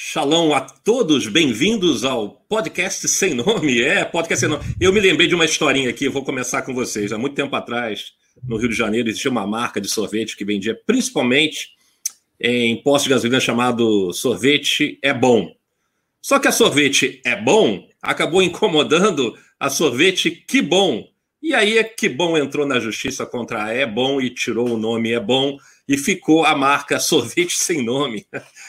Shalom a todos, bem-vindos ao podcast sem nome. É, podcast sem nome. Eu me lembrei de uma historinha aqui, vou começar com vocês. Há muito tempo atrás, no Rio de Janeiro, existia uma marca de sorvete que vendia principalmente em postos de gasolina chamado Sorvete é Bom. Só que a sorvete é bom acabou incomodando a sorvete Que Bom. E aí é Que Bom entrou na justiça contra a É Bom e tirou o nome É Bom e ficou a marca Sorvete Sem Nome.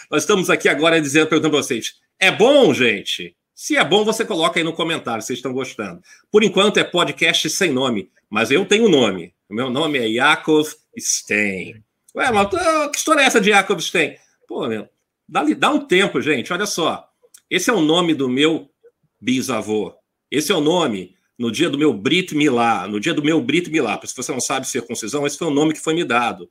Nós estamos aqui agora dizendo, perguntando para vocês: é bom, gente? Se é bom, você coloca aí no comentário, vocês estão gostando. Por enquanto é podcast sem nome, mas eu tenho nome. O meu nome é Yakov Stein. Ué, mas que história é essa de Yakov Stein? Pô, meu, dá, dá um tempo, gente. Olha só. Esse é o nome do meu bisavô. Esse é o nome no dia do meu Brit Milá, no dia do meu Brit Milá. Se você não sabe circuncisão, esse foi o nome que foi me dado.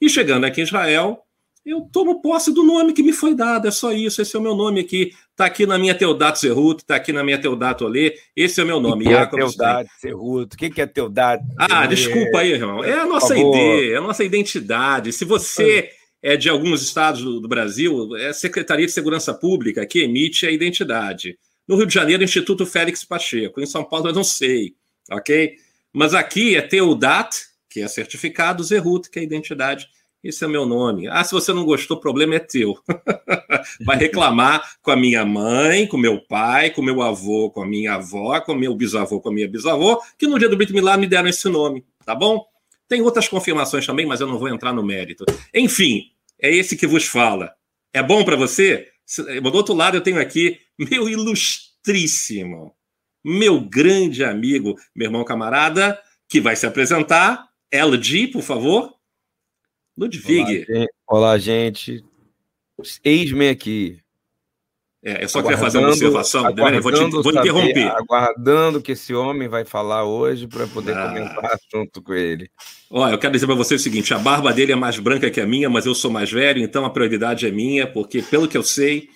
E chegando aqui em Israel, eu tomo posse do nome que me foi dado, é só isso, esse é o meu nome aqui. Está aqui na minha Teodato Zerruto, está aqui na minha Teodato Olê, esse é o meu nome. O que é Teodato Zerruto? O que é Teodato? Ah, desculpa aí, irmão. É a nossa ID, é a nossa identidade. Se você é de alguns estados do, do Brasil, é a Secretaria de Segurança Pública que emite a identidade. No Rio de Janeiro, Instituto Félix Pacheco. Em São Paulo, eu não sei, ok? Mas aqui é Teodat, que é certificado, Zerruto, que é identidade esse é meu nome. Ah, se você não gostou, o problema é teu. Vai reclamar com a minha mãe, com meu pai, com meu avô, com a minha avó, com meu bisavô, com a minha bisavó, que no dia do Brit Milá me deram esse nome, tá bom? Tem outras confirmações também, mas eu não vou entrar no mérito. Enfim, é esse que vos fala. É bom para você? Do outro lado, eu tenho aqui meu ilustríssimo, meu grande amigo, meu irmão camarada, que vai se apresentar. LG, por favor. Ludwig. Olá, gente. Eis-me aqui. É, eu só queria fazer uma observação. Vou, te, vou saber, interromper. Aguardando que esse homem vai falar hoje para poder ah. comentar junto com ele. Olha, eu quero dizer para você o seguinte: a barba dele é mais branca que a minha, mas eu sou mais velho, então a prioridade é minha, porque, pelo que eu sei,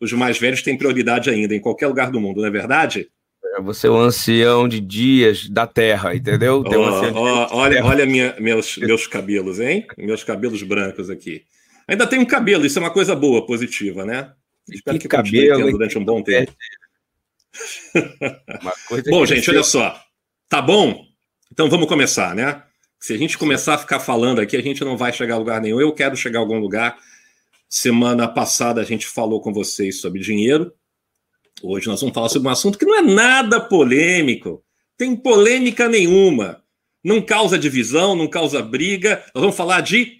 os mais velhos têm prioridade ainda, em qualquer lugar do mundo, não é verdade? Você é o ancião de dias da terra, entendeu? Oh, oh, olha olha minha, meus, meus cabelos, hein? Meus cabelos brancos aqui. Ainda tem um cabelo, isso é uma coisa boa, positiva, né? Espero que, que cabelo durante um bom tempo. bom, gente, olha só. Tá bom? Então vamos começar, né? Se a gente começar a ficar falando aqui, a gente não vai chegar a lugar nenhum. Eu quero chegar a algum lugar. Semana passada a gente falou com vocês sobre dinheiro. Hoje nós vamos falar sobre um assunto que não é nada polêmico, tem polêmica nenhuma, não causa divisão, não causa briga. Nós vamos falar de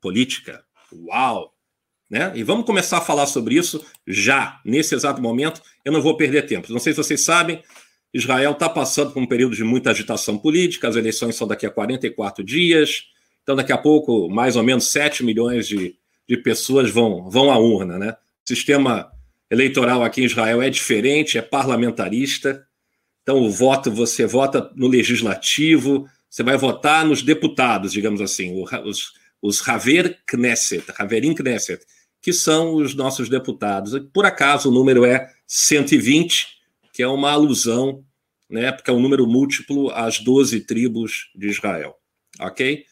política. Uau! Né? E vamos começar a falar sobre isso já, nesse exato momento. Eu não vou perder tempo. Não sei se vocês sabem, Israel está passando por um período de muita agitação política, as eleições são daqui a 44 dias, então daqui a pouco mais ou menos 7 milhões de, de pessoas vão, vão à urna. Né? O sistema eleitoral aqui em Israel é diferente, é parlamentarista. Então, o voto, você vota no legislativo, você vai votar nos deputados, digamos assim, os, os Haver Knesset, Haverim Knesset, que são os nossos deputados. Por acaso, o número é 120, que é uma alusão, né, porque é um número múltiplo às 12 tribos de Israel. Ok?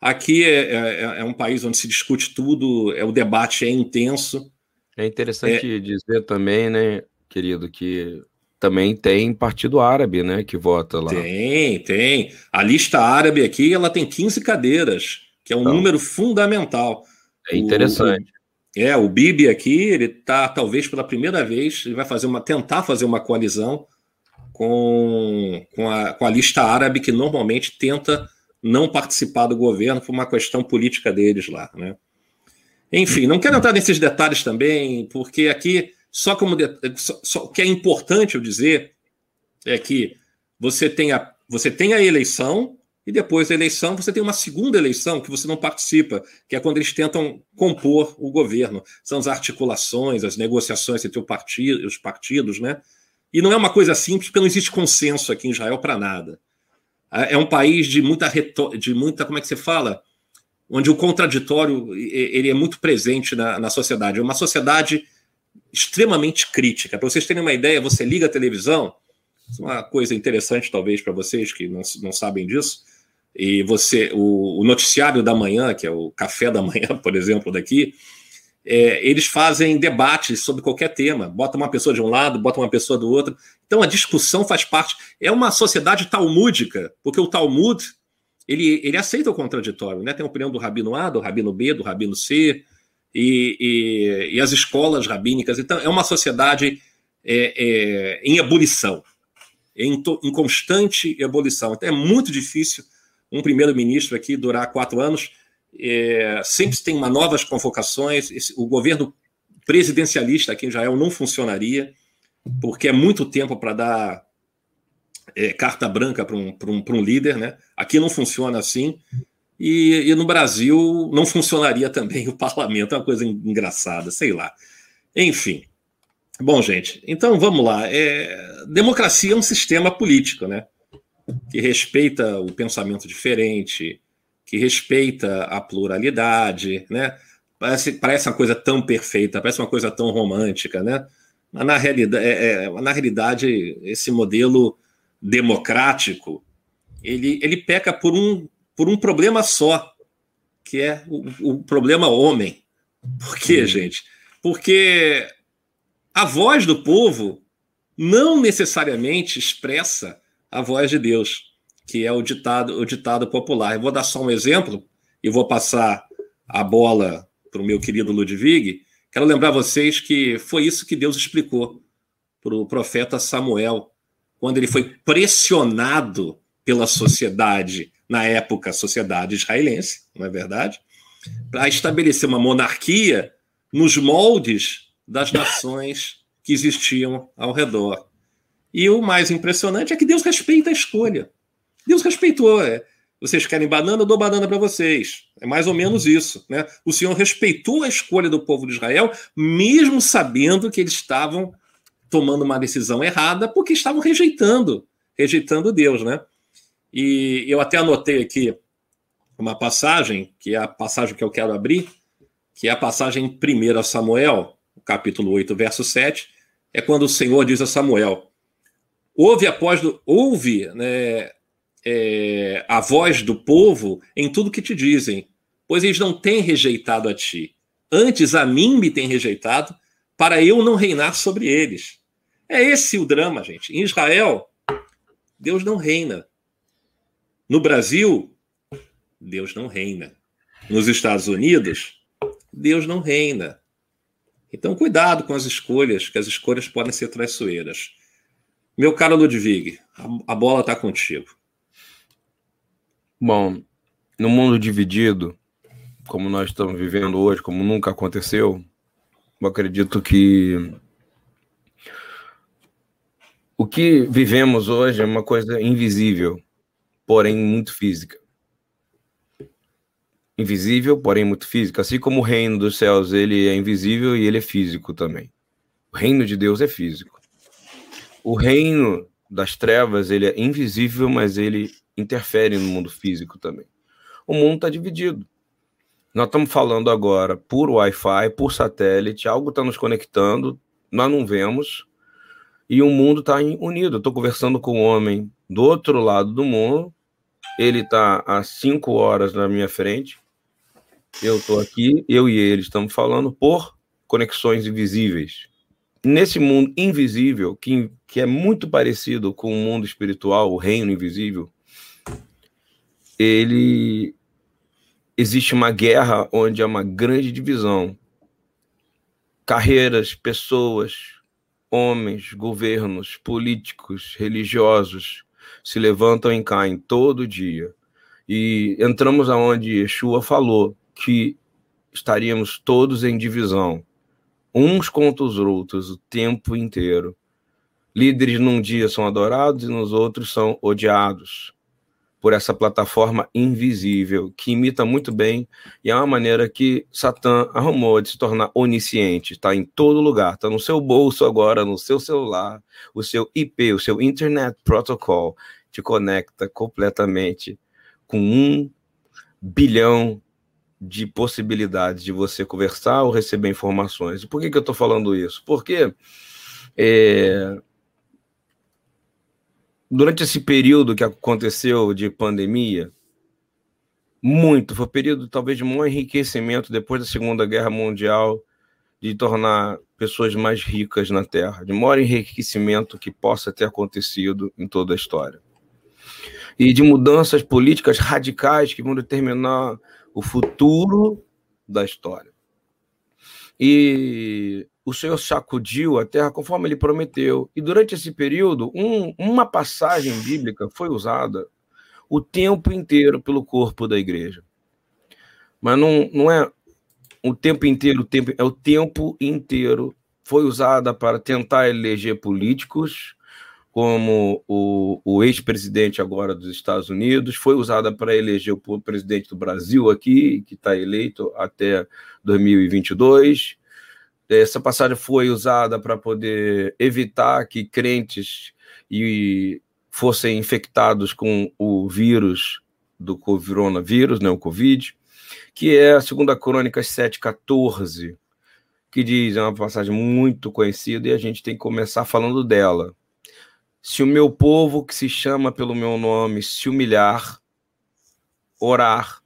Aqui é, é, é um país onde se discute tudo, é, o debate é intenso, é interessante é... dizer também, né, querido, que também tem partido árabe, né, que vota lá. Tem, tem. A lista árabe aqui, ela tem 15 cadeiras, que é um então, número fundamental. É interessante. O, é, o Bibi aqui, ele está talvez pela primeira vez, ele vai fazer uma tentar fazer uma coalizão com, com, a, com a lista árabe que normalmente tenta não participar do governo por uma questão política deles lá, né? Enfim, não quero entrar nesses detalhes também, porque aqui, só como. Só, só, o que é importante eu dizer é que você tem, a, você tem a eleição, e depois da eleição você tem uma segunda eleição que você não participa, que é quando eles tentam compor o governo. São as articulações, as negociações entre partido, os partidos, né? E não é uma coisa simples, porque não existe consenso aqui em Israel para nada. É um país de muita, de muita, como é que você fala? Onde o contraditório ele é muito presente na, na sociedade. É uma sociedade extremamente crítica. Para vocês terem uma ideia, você liga a televisão, é uma coisa interessante talvez para vocês que não, não sabem disso, e você o, o, noticiário da manhã, que é o café da manhã, por exemplo, daqui, é, eles fazem debates sobre qualquer tema, bota uma pessoa de um lado, bota uma pessoa do outro. Então a discussão faz parte. É uma sociedade talmúdica, porque o Talmud ele, ele aceita o contraditório, né? Tem a opinião do rabino A, do rabino B, do rabino C, e, e, e as escolas rabínicas. Então é uma sociedade é, é, em ebulição, em, to, em constante ebulição. Então é muito difícil um primeiro-ministro aqui durar quatro anos é, sempre tem uma novas convocações. Esse, o governo presidencialista aqui em Israel não funcionaria, porque é muito tempo para dar é, carta branca para um, um, um líder. Né? Aqui não funciona assim. E, e, no Brasil não funcionaria também o parlamento, é uma coisa engraçada, sei lá. Enfim. Bom, gente, então vamos lá. É, democracia é um sistema político, né? Que respeita o pensamento diferente, que respeita a pluralidade, né? Parece, parece uma coisa tão perfeita, parece uma coisa tão romântica, né? Mas na realidade, é, é, na realidade esse modelo democrático ele, ele peca por um, por um problema só, que é o, o problema homem. Por quê, gente? Porque a voz do povo não necessariamente expressa a voz de Deus que é o ditado, o ditado popular. Eu vou dar só um exemplo e vou passar a bola para o meu querido Ludwig. Quero lembrar vocês que foi isso que Deus explicou para o profeta Samuel, quando ele foi pressionado pela sociedade, na época, sociedade israelense, não é verdade? Para estabelecer uma monarquia nos moldes das nações que existiam ao redor. E o mais impressionante é que Deus respeita a escolha. Deus respeitou. É. Vocês querem banana, eu dou banana para vocês. É mais ou menos isso. Né? O Senhor respeitou a escolha do povo de Israel, mesmo sabendo que eles estavam tomando uma decisão errada, porque estavam rejeitando, rejeitando Deus. Né? E eu até anotei aqui uma passagem, que é a passagem que eu quero abrir, que é a passagem em 1 Samuel, capítulo 8, verso 7, é quando o Senhor diz a Samuel: Ouve após do, ouve né, é, a voz do povo em tudo que te dizem, pois eles não têm rejeitado a ti. Antes a mim me têm rejeitado, para eu não reinar sobre eles. É esse o drama, gente. Em Israel, Deus não reina. No Brasil, Deus não reina. Nos Estados Unidos, Deus não reina. Então, cuidado com as escolhas, que as escolhas podem ser traiçoeiras. Meu caro Ludwig, a bola está contigo. Bom, no mundo dividido, como nós estamos vivendo hoje, como nunca aconteceu, eu acredito que o que vivemos hoje é uma coisa invisível, porém muito física. Invisível, porém muito física. Assim como o reino dos céus ele é invisível e ele é físico também. O reino de Deus é físico. O reino das trevas ele é invisível, mas ele interfere no mundo físico também. O mundo está dividido. Nós estamos falando agora por Wi-Fi, por satélite, algo está nos conectando, nós não vemos, e o mundo está unido. Estou conversando com um homem do outro lado do mundo, ele está a cinco horas na minha frente, eu estou aqui, eu e ele estamos falando por conexões invisíveis. Nesse mundo invisível, que, que é muito parecido com o mundo espiritual, o reino invisível, ele existe uma guerra onde há uma grande divisão. Carreiras, pessoas, homens, governos, políticos, religiosos se levantam e caem todo dia. E entramos aonde Yeshua falou que estaríamos todos em divisão, uns contra os outros o tempo inteiro. Líderes num dia são adorados e nos outros são odiados por essa plataforma invisível, que imita muito bem, e é uma maneira que Satã arrumou de se tornar onisciente, está em todo lugar, está no seu bolso agora, no seu celular, o seu IP, o seu Internet Protocol, te conecta completamente com um bilhão de possibilidades de você conversar ou receber informações. Por que, que eu estou falando isso? Porque é, durante esse período que aconteceu de pandemia, muito, foi um período talvez de maior enriquecimento depois da Segunda Guerra Mundial de tornar pessoas mais ricas na Terra, de maior enriquecimento que possa ter acontecido em toda a história. E de mudanças políticas radicais que vão determinar o futuro da história. E o Senhor sacudiu a terra conforme ele prometeu. E durante esse período, um, uma passagem bíblica foi usada o tempo inteiro pelo corpo da igreja. Mas não, não é o tempo inteiro, o tempo, é o tempo inteiro. Foi usada para tentar eleger políticos, como o, o ex-presidente agora dos Estados Unidos, foi usada para eleger o presidente do Brasil aqui, que está eleito até 2022 essa passagem foi usada para poder evitar que crentes e fossem infectados com o vírus do coronavírus, né, o Covid, que é a segunda Crônicas 7,14, que diz, é uma passagem muito conhecida e a gente tem que começar falando dela. Se o meu povo, que se chama pelo meu nome, se humilhar, orar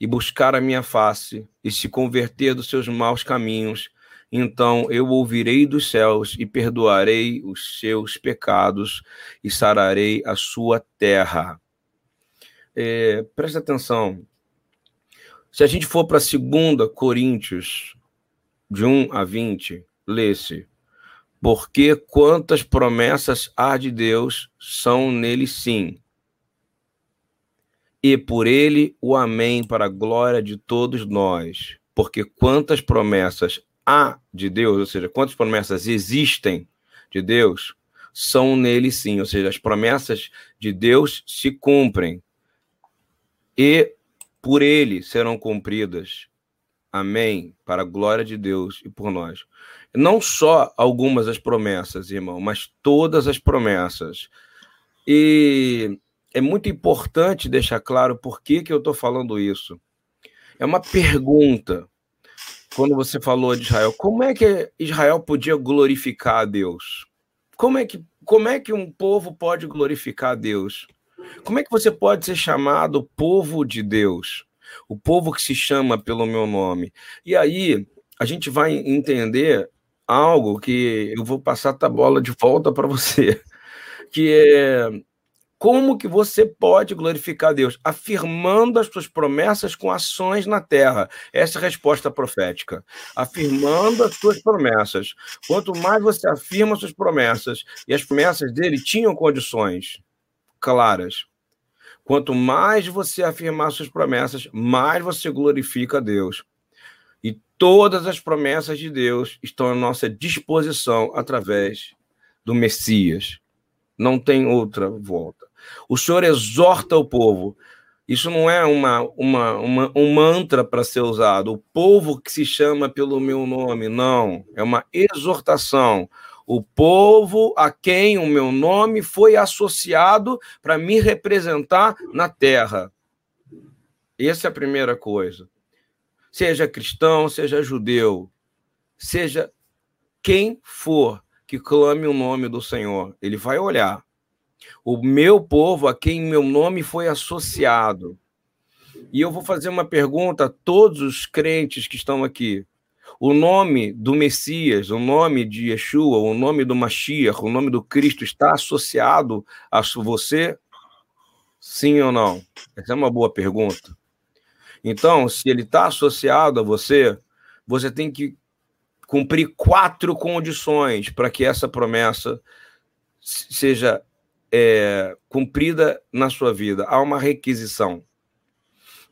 e buscar a minha face e se converter dos seus maus caminhos, então eu ouvirei dos céus e perdoarei os seus pecados e sararei a sua terra. É, presta atenção. Se a gente for para 2 Coríntios, de 1 a 20, lê-se. Porque quantas promessas há de Deus são nele sim. E por ele o Amém para a glória de todos nós. Porque quantas promessas há de Deus, ou seja, quantas promessas existem de Deus, são nele sim, ou seja, as promessas de Deus se cumprem e por ele serão cumpridas. Amém. Para a glória de Deus e por nós. Não só algumas das promessas, irmão, mas todas as promessas. E é muito importante deixar claro por que, que eu estou falando isso. É uma pergunta quando você falou de Israel, como é que Israel podia glorificar a Deus? Como é que, como é que um povo pode glorificar a Deus? Como é que você pode ser chamado povo de Deus? O povo que se chama pelo meu nome. E aí a gente vai entender algo que eu vou passar a bola de volta para você, que é como que você pode glorificar Deus? Afirmando as suas promessas com ações na terra. Essa é a resposta profética. Afirmando as suas promessas. Quanto mais você afirma as suas promessas, e as promessas dele tinham condições claras. Quanto mais você afirmar suas promessas, mais você glorifica Deus. E todas as promessas de Deus estão à nossa disposição através do Messias. Não tem outra volta. O Senhor exorta o povo. Isso não é uma, uma, uma um mantra para ser usado. O povo que se chama pelo meu nome, não. É uma exortação. O povo a quem o meu nome foi associado para me representar na terra. Essa é a primeira coisa. Seja cristão, seja judeu, seja quem for que clame o nome do Senhor, ele vai olhar o meu povo a quem meu nome foi associado. E eu vou fazer uma pergunta a todos os crentes que estão aqui. O nome do Messias, o nome de Yeshua, o nome do Mashiach, o nome do Cristo está associado a você? Sim ou não? Essa é uma boa pergunta. Então, se ele está associado a você, você tem que cumprir quatro condições para que essa promessa seja é, cumprida na sua vida, há uma requisição.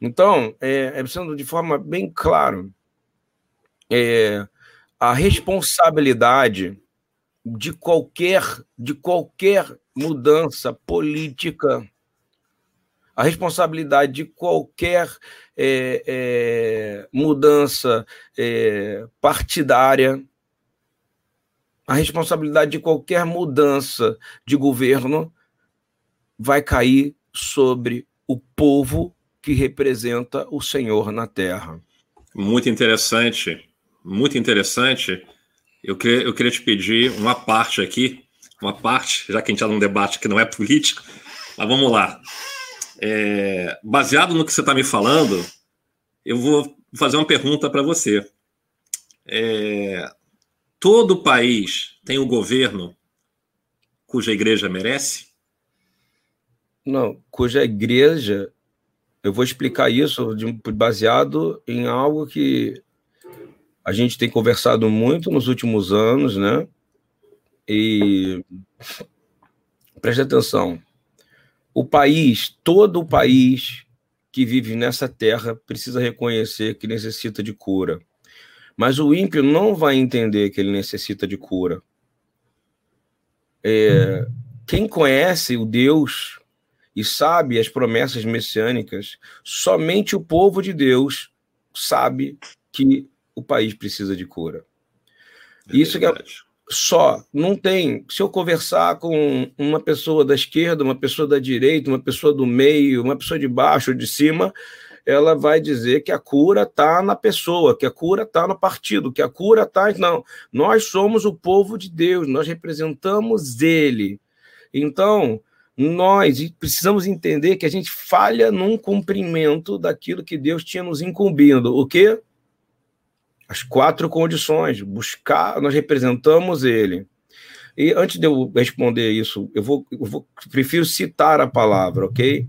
Então, é, é pensando de forma bem clara, é, a responsabilidade de qualquer, de qualquer mudança política, a responsabilidade de qualquer é, é, mudança é, partidária, a responsabilidade de qualquer mudança de governo vai cair sobre o povo que representa o Senhor na terra. Muito interessante, muito interessante. Eu queria, eu queria te pedir uma parte aqui, uma parte, já que a gente está num debate que não é político, mas vamos lá. É, baseado no que você está me falando, eu vou fazer uma pergunta para você. é, todo país tem um governo cuja igreja merece? Não, cuja igreja, eu vou explicar isso de, baseado em algo que a gente tem conversado muito nos últimos anos, né? E preste atenção. O país, todo o país que vive nessa terra precisa reconhecer que necessita de cura. Mas o ímpio não vai entender que ele necessita de cura. É, quem conhece o Deus e sabe as promessas messiânicas, somente o povo de Deus sabe que o país precisa de cura. É Isso que é só, não tem. Se eu conversar com uma pessoa da esquerda, uma pessoa da direita, uma pessoa do meio, uma pessoa de baixo ou de cima, ela vai dizer que a cura está na pessoa, que a cura está no partido, que a cura está. Não, nós somos o povo de Deus, nós representamos Ele. Então, nós precisamos entender que a gente falha num cumprimento daquilo que Deus tinha nos incumbido. O quê? As quatro condições. Buscar, nós representamos Ele. E antes de eu responder isso, eu vou, eu vou prefiro citar a palavra, ok?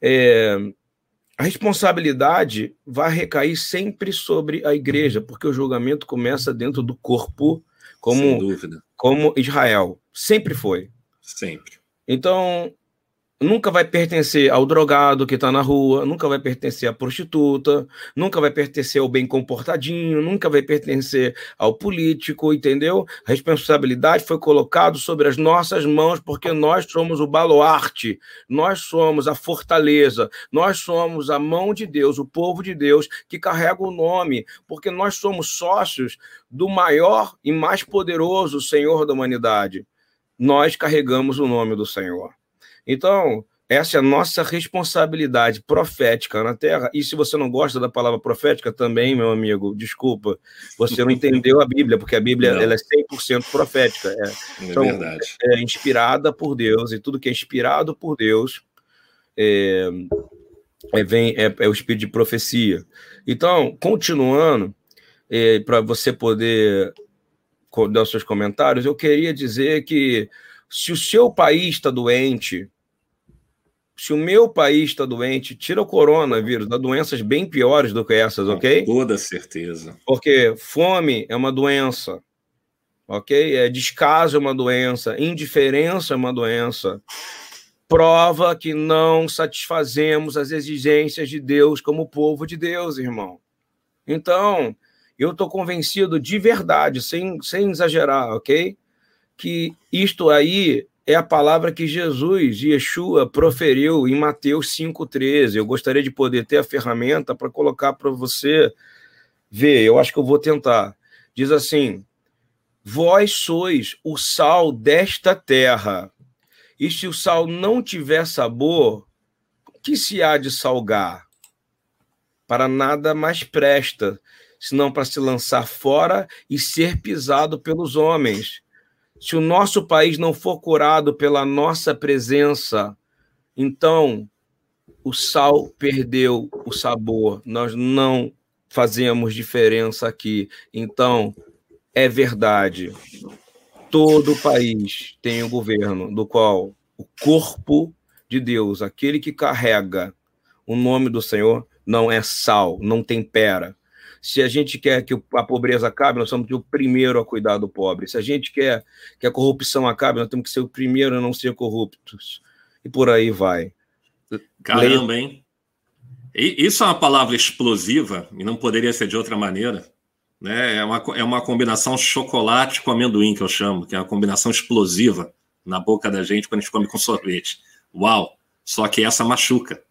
É, a responsabilidade vai recair sempre sobre a igreja, porque o julgamento começa dentro do corpo, como, como Israel. Sempre foi. Sempre. Então, nunca vai pertencer ao drogado que está na rua, nunca vai pertencer à prostituta, nunca vai pertencer ao bem comportadinho, nunca vai pertencer ao político, entendeu? A responsabilidade foi colocada sobre as nossas mãos porque nós somos o baluarte, nós somos a fortaleza, nós somos a mão de Deus, o povo de Deus que carrega o nome, porque nós somos sócios do maior e mais poderoso Senhor da humanidade. Nós carregamos o nome do Senhor. Então, essa é a nossa responsabilidade profética na Terra. E se você não gosta da palavra profética, também, meu amigo, desculpa, você não entendeu a Bíblia, porque a Bíblia ela é 100% profética. É, é então, verdade. É, é, inspirada por Deus, e tudo que é inspirado por Deus é, é vem, é, é, o espírito de profecia. Então, continuando, é, para você poder dar os seus comentários, eu queria dizer que se o seu país está doente, se o meu país está doente, tira o coronavírus, dá doenças bem piores do que essas, ok? Com toda certeza. Porque fome é uma doença, ok? É descaso é uma doença, indiferença é uma doença. Prova que não satisfazemos as exigências de Deus como povo de Deus, irmão. Então, eu estou convencido de verdade, sem, sem exagerar, ok? Que isto aí é a palavra que Jesus, Yeshua, proferiu em Mateus 5,13. Eu gostaria de poder ter a ferramenta para colocar para você ver. Eu acho que eu vou tentar. Diz assim: Vós sois o sal desta terra. E se o sal não tiver sabor, que se há de salgar? Para nada mais presta, senão para se lançar fora e ser pisado pelos homens se o nosso país não for curado pela nossa presença, então o sal perdeu o sabor. Nós não fazemos diferença aqui. Então, é verdade. Todo país tem um governo do qual o corpo de Deus, aquele que carrega o nome do Senhor, não é sal, não tempera. Se a gente quer que a pobreza acabe, nós somos o primeiro a cuidar do pobre. Se a gente quer que a corrupção acabe, nós temos que ser o primeiro a não ser corruptos. E por aí vai. Caramba, hein? Isso é uma palavra explosiva e não poderia ser de outra maneira. Né? É, uma, é uma combinação chocolate com amendoim, que eu chamo, que é uma combinação explosiva na boca da gente quando a gente come com sorvete. Uau! Só que essa machuca.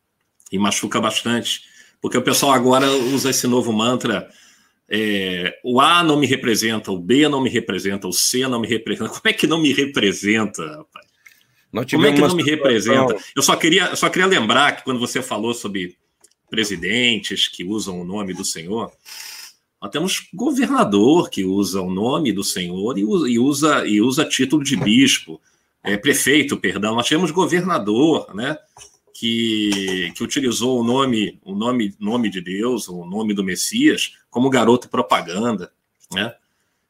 E machuca bastante. Porque o pessoal agora usa esse novo mantra. É, o A não me representa, o B não me representa, o C não me representa. Como é que não me representa, rapaz? Como é que não me representa? Eu só queria, eu só queria lembrar que quando você falou sobre presidentes que usam o nome do Senhor, nós temos governador que usa o nome do Senhor e usa, e usa, e usa título de bispo, é, prefeito, perdão. Nós temos governador, né? Que, que utilizou o nome, o nome, nome de Deus, o nome do Messias, como garoto propaganda. Né?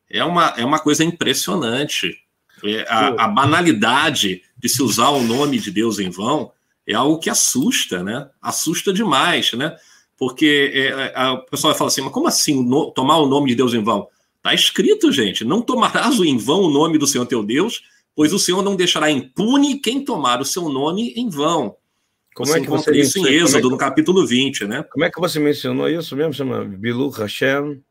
É, uma, é uma coisa impressionante. É, a, a, banalidade de se usar o nome de Deus em vão é algo que assusta, né? Assusta demais, né? Porque é, a, o pessoal vai falar assim, mas como assim no, tomar o nome de Deus em vão? Está escrito, gente, não tomarás em vão o nome do Senhor teu Deus, pois o Senhor não deixará impune quem tomar o seu nome em vão. Como você é que você isso em Êxodo, é que... no capítulo 20, né? Como é que você mencionou isso mesmo? Chama Bilu Hashem?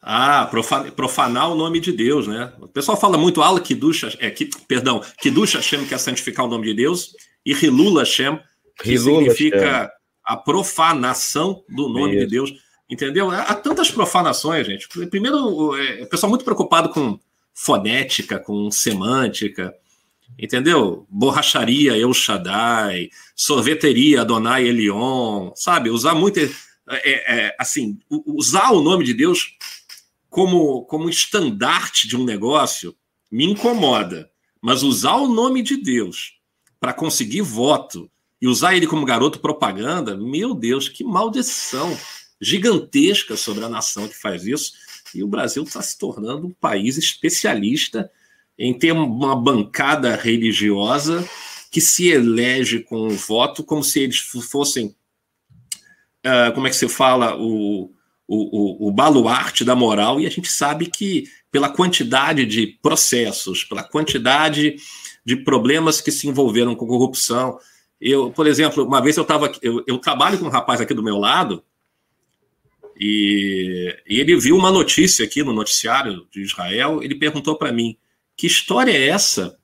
Ah, profanar, profanar o nome de Deus, né? O pessoal fala muito Al Kiddush, é, que, perdão, Kiddush Hashem, que é santificar o nome de Deus, e Hilul Hashem, que Hilul significa Hashem. a profanação do nome Isso. de Deus. Entendeu? Há tantas profanações, gente. Primeiro, é, o pessoal muito preocupado com fonética, com semântica, entendeu? Borracharia El Shaddai, sorveteria Adonai Elion, sabe? Usar muito. É, é, assim, usar o nome de Deus como, como estandarte de um negócio me incomoda. Mas usar o nome de Deus para conseguir voto e usar ele como garoto propaganda, meu Deus, que maldição gigantesca sobre a nação que faz isso. E o Brasil está se tornando um país especialista em ter uma bancada religiosa que se elege com o voto como se eles fossem, uh, como é que se fala, o, o, o, o baluarte da moral, e a gente sabe que pela quantidade de processos, pela quantidade de problemas que se envolveram com corrupção. Eu, por exemplo, uma vez eu estava. Eu, eu, trabalho com um rapaz aqui do meu lado, e, e ele viu uma notícia aqui no noticiário de Israel. Ele perguntou para mim: que história é essa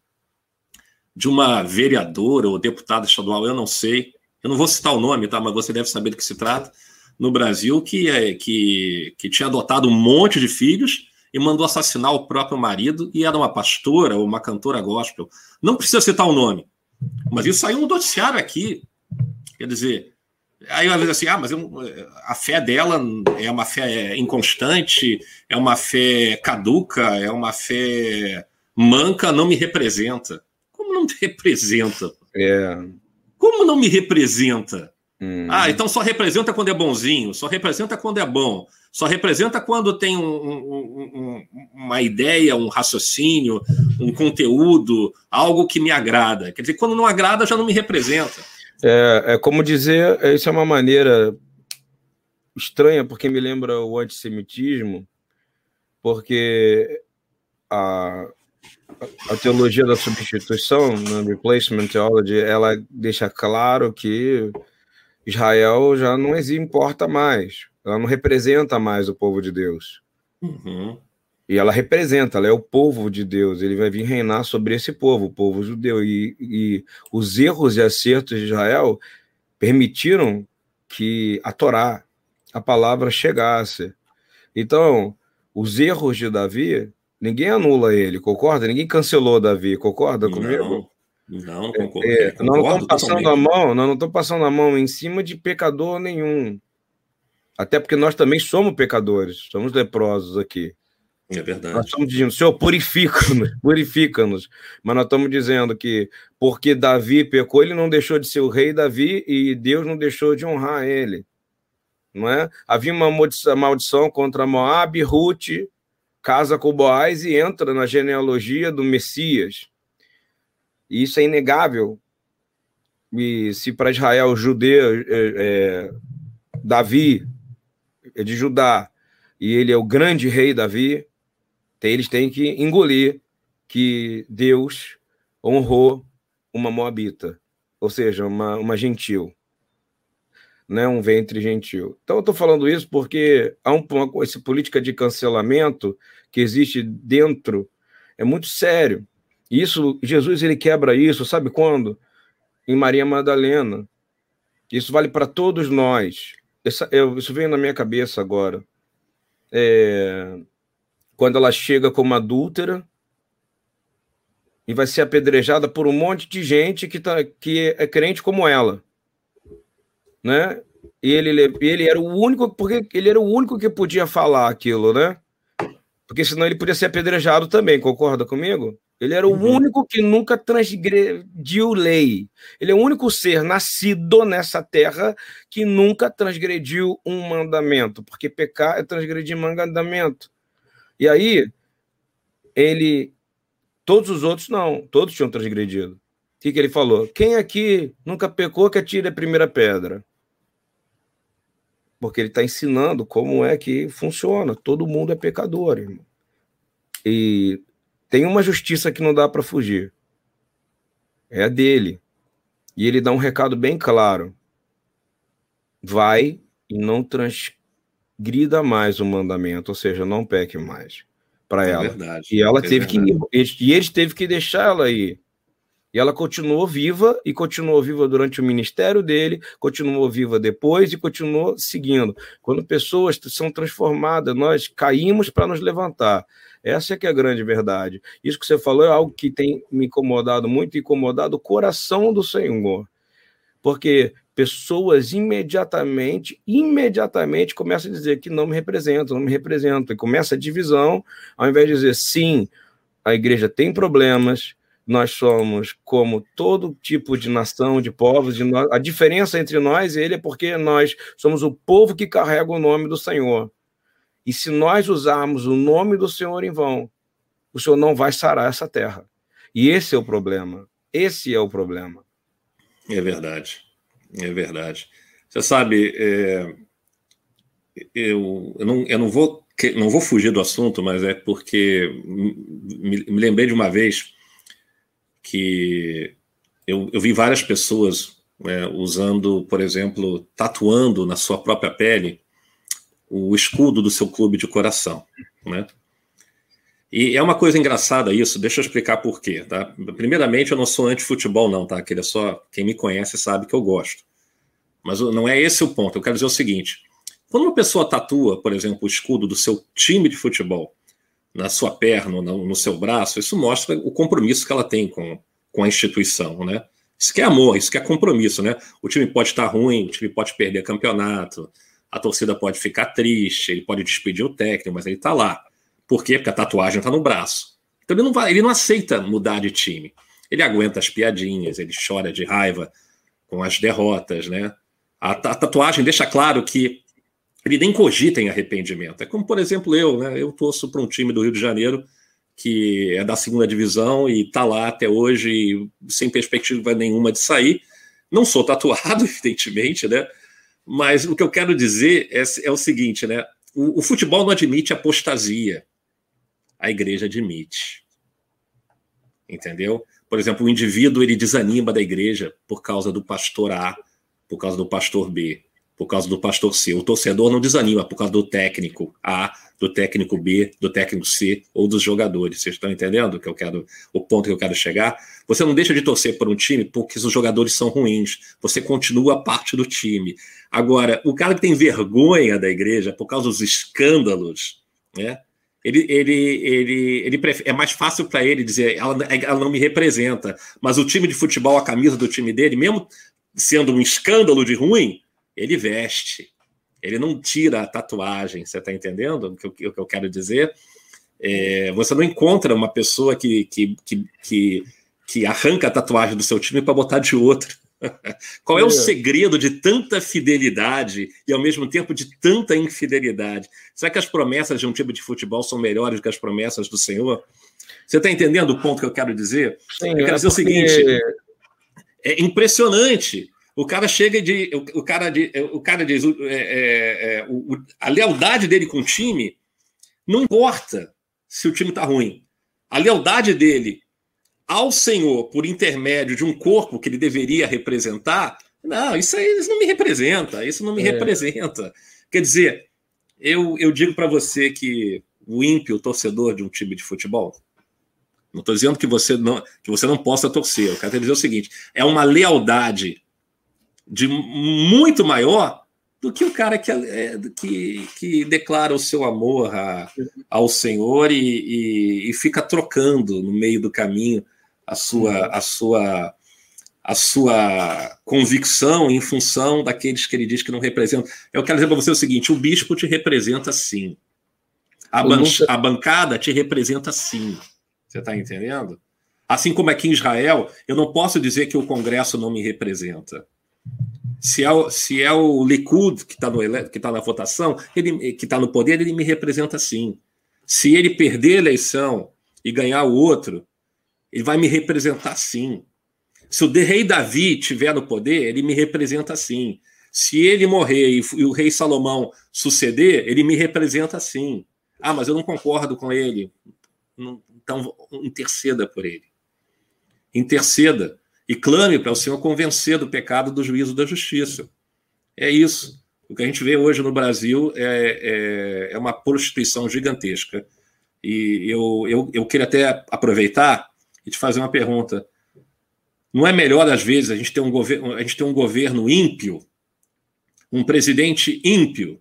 de uma vereadora ou deputada estadual? Eu não sei. Eu não vou citar o nome, tá? Mas você deve saber do que se trata no Brasil que, é, que, que tinha adotado um monte de filhos e mandou assassinar o próprio marido e era uma pastora ou uma cantora gospel. Não precisa citar o nome, mas isso saiu no noticiário aqui. Quer dizer, aí às vezes assim, ah, mas eu, a fé dela é uma fé inconstante, é uma fé caduca, é uma fé manca, não me representa. Como não me representa? É. Como não me representa? Hum. Ah, então só representa quando é bonzinho, só representa quando é bom, só representa quando tem um, um, um, uma ideia, um raciocínio, um conteúdo, algo que me agrada. Quer dizer, quando não agrada, já não me representa. É, é como dizer, isso é uma maneira estranha, porque me lembra o antissemitismo, porque a, a teologia da substituição, na né, replacement theology, ela deixa claro que Israel já não importa mais, ela não representa mais o povo de Deus. Uhum. E ela representa, ela é o povo de Deus, ele vai vir reinar sobre esse povo, o povo judeu. E, e os erros e acertos de Israel permitiram que a Torá, a palavra, chegasse. Então, os erros de Davi, ninguém anula ele, concorda? Ninguém cancelou Davi, concorda comigo? Não, não concordo. É, concordo nós não estamos passando a mão, nós não estamos passando a mão em cima de pecador nenhum. Até porque nós também somos pecadores, somos leprosos aqui. É verdade. Nós estamos dizendo, Senhor, purifica-nos, purifica-nos. Mas nós estamos dizendo que porque Davi pecou, ele não deixou de ser o rei Davi e Deus não deixou de honrar ele. Não é? Havia uma maldição contra Moab, Ruth casa com Boaz e entra na genealogia do Messias. E isso é inegável. E se para Israel judeu, é, é, Davi é de Judá e ele é o grande rei Davi, eles têm que engolir que Deus honrou uma moabita, ou seja, uma, uma gentil, né? um ventre gentil. Então eu estou falando isso porque há um, uma, essa política de cancelamento que existe dentro é muito sério. Isso, Jesus ele quebra isso, sabe quando? Em Maria Madalena. Isso vale para todos nós. Essa, eu, isso veio na minha cabeça agora. É, quando ela chega como adúltera e vai ser apedrejada por um monte de gente que, tá, que é crente como ela, né? E ele, ele era o único, porque ele era o único que podia falar aquilo, né? Porque senão ele podia ser apedrejado também, concorda comigo? Ele era o uhum. único que nunca transgrediu lei. Ele é o único ser nascido nessa terra que nunca transgrediu um mandamento, porque pecar é transgredir mandamento. E aí, ele. Todos os outros não, todos tinham transgredido. O que, que ele falou? Quem aqui nunca pecou que atire a primeira pedra? Porque ele está ensinando como é que funciona. Todo mundo é pecador, irmão. E tem uma justiça que não dá para fugir. É a dele. E ele dá um recado bem claro. Vai e não transgrida mais o mandamento, ou seja, não peque mais para é ela. Verdade, e ela é teve verdade. que e ele teve que deixar ela ir. E ela continuou viva e continuou viva durante o ministério dele, continuou viva depois e continuou seguindo. Quando pessoas são transformadas, nós caímos para nos levantar. Essa é que é a grande verdade. Isso que você falou é algo que tem me incomodado muito, incomodado o coração do Senhor. Porque pessoas imediatamente, imediatamente começam a dizer que não me representam, não me representam. E começa a divisão, ao invés de dizer sim, a igreja tem problemas, nós somos como todo tipo de nação, de povos, de nós, a diferença entre nós e ele é porque nós somos o povo que carrega o nome do Senhor. E se nós usarmos o nome do Senhor em vão, o Senhor não vai sarar essa terra. E esse é o problema. Esse é o problema. É verdade. É verdade. Você sabe, é, eu, eu, não, eu não, vou, não vou fugir do assunto, mas é porque me lembrei de uma vez que eu, eu vi várias pessoas é, usando, por exemplo, tatuando na sua própria pele o escudo do seu clube de coração, né? E é uma coisa engraçada isso, deixa eu explicar por quê, tá? Primeiramente, eu não sou anti-futebol não, tá? Aquele é só, quem me conhece sabe que eu gosto. Mas não é esse o ponto, eu quero dizer o seguinte, quando uma pessoa tatua, por exemplo, o escudo do seu time de futebol na sua perna, no, no seu braço, isso mostra o compromisso que ela tem com, com a instituição, né? Isso que é amor, isso que é compromisso, né? O time pode estar ruim, o time pode perder campeonato, a torcida pode ficar triste, ele pode despedir o técnico, mas ele está lá. Por quê? Porque a tatuagem está no braço. Então ele não, vai, ele não aceita mudar de time. Ele aguenta as piadinhas, ele chora de raiva com as derrotas, né? A, a tatuagem deixa claro que ele nem cogita em arrependimento. É como, por exemplo, eu, né? Eu torço para um time do Rio de Janeiro que é da segunda divisão e está lá até hoje sem perspectiva nenhuma de sair. Não sou tatuado, evidentemente, né? Mas o que eu quero dizer é, é o seguinte, né? O, o, futebol não admite apostasia. A igreja admite. Entendeu? Por exemplo, o indivíduo ele desanima da igreja por causa do pastor A, por causa do pastor B por causa do pastor C. O torcedor não desanima por causa do técnico A, do técnico B, do técnico C ou dos jogadores. Vocês estão entendendo que eu quero o ponto que eu quero chegar? Você não deixa de torcer por um time porque os jogadores são ruins. Você continua parte do time. Agora, o cara que tem vergonha da igreja por causa dos escândalos, né? Ele, ele, ele, ele é mais fácil para ele dizer ela, ela não me representa, mas o time de futebol, a camisa do time dele, mesmo sendo um escândalo de ruim, ele veste. Ele não tira a tatuagem, você está entendendo o que, eu, o que eu quero dizer? É, você não encontra uma pessoa que, que, que, que, que arranca a tatuagem do seu time para botar de outro. Qual é, é o segredo de tanta fidelidade e ao mesmo tempo de tanta infidelidade? Será que as promessas de um time de futebol são melhores que as promessas do Senhor? Você está entendendo o ponto que eu quero dizer? Sim, eu quero é dizer porque... o seguinte: é impressionante o cara chega de. O, o cara, de, o cara diz. É, é, é, o, a lealdade dele com o time não importa se o time está ruim. A lealdade dele ao Senhor por intermédio de um corpo que ele deveria representar, não, isso aí isso não me representa, isso não me é. representa. Quer dizer, eu, eu digo para você que o ímpio torcedor de um time de futebol, não estou dizendo que você não, que você não possa torcer, eu quero dizer o seguinte: é uma lealdade de muito maior do que o cara que, é, que, que declara o seu amor a, ao Senhor e, e, e, fica trocando no meio do caminho a sua, a sua, a sua convicção em função daqueles que ele diz que não representam. Eu quero dizer para você o seguinte: o bispo te representa sim. A, ban nunca... a bancada te representa sim. Você está entendendo? Assim como aqui em Israel, eu não posso dizer que o Congresso não me representa. Se é, o, se é o Likud que está tá na votação, ele, que está no poder, ele me representa sim. Se ele perder a eleição e ganhar o outro, ele vai me representar sim. Se o rei Davi estiver no poder, ele me representa sim. Se ele morrer e, e o rei Salomão suceder, ele me representa sim. Ah, mas eu não concordo com ele. Então, interceda por ele. Interceda e clame para o Senhor convencer do pecado, do juízo, da justiça. É isso. O que a gente vê hoje no Brasil é, é, é uma prostituição gigantesca. E eu, eu, eu queria até aproveitar e te fazer uma pergunta. Não é melhor, às vezes, a gente ter um governo, a gente ter um governo ímpio, um presidente ímpio,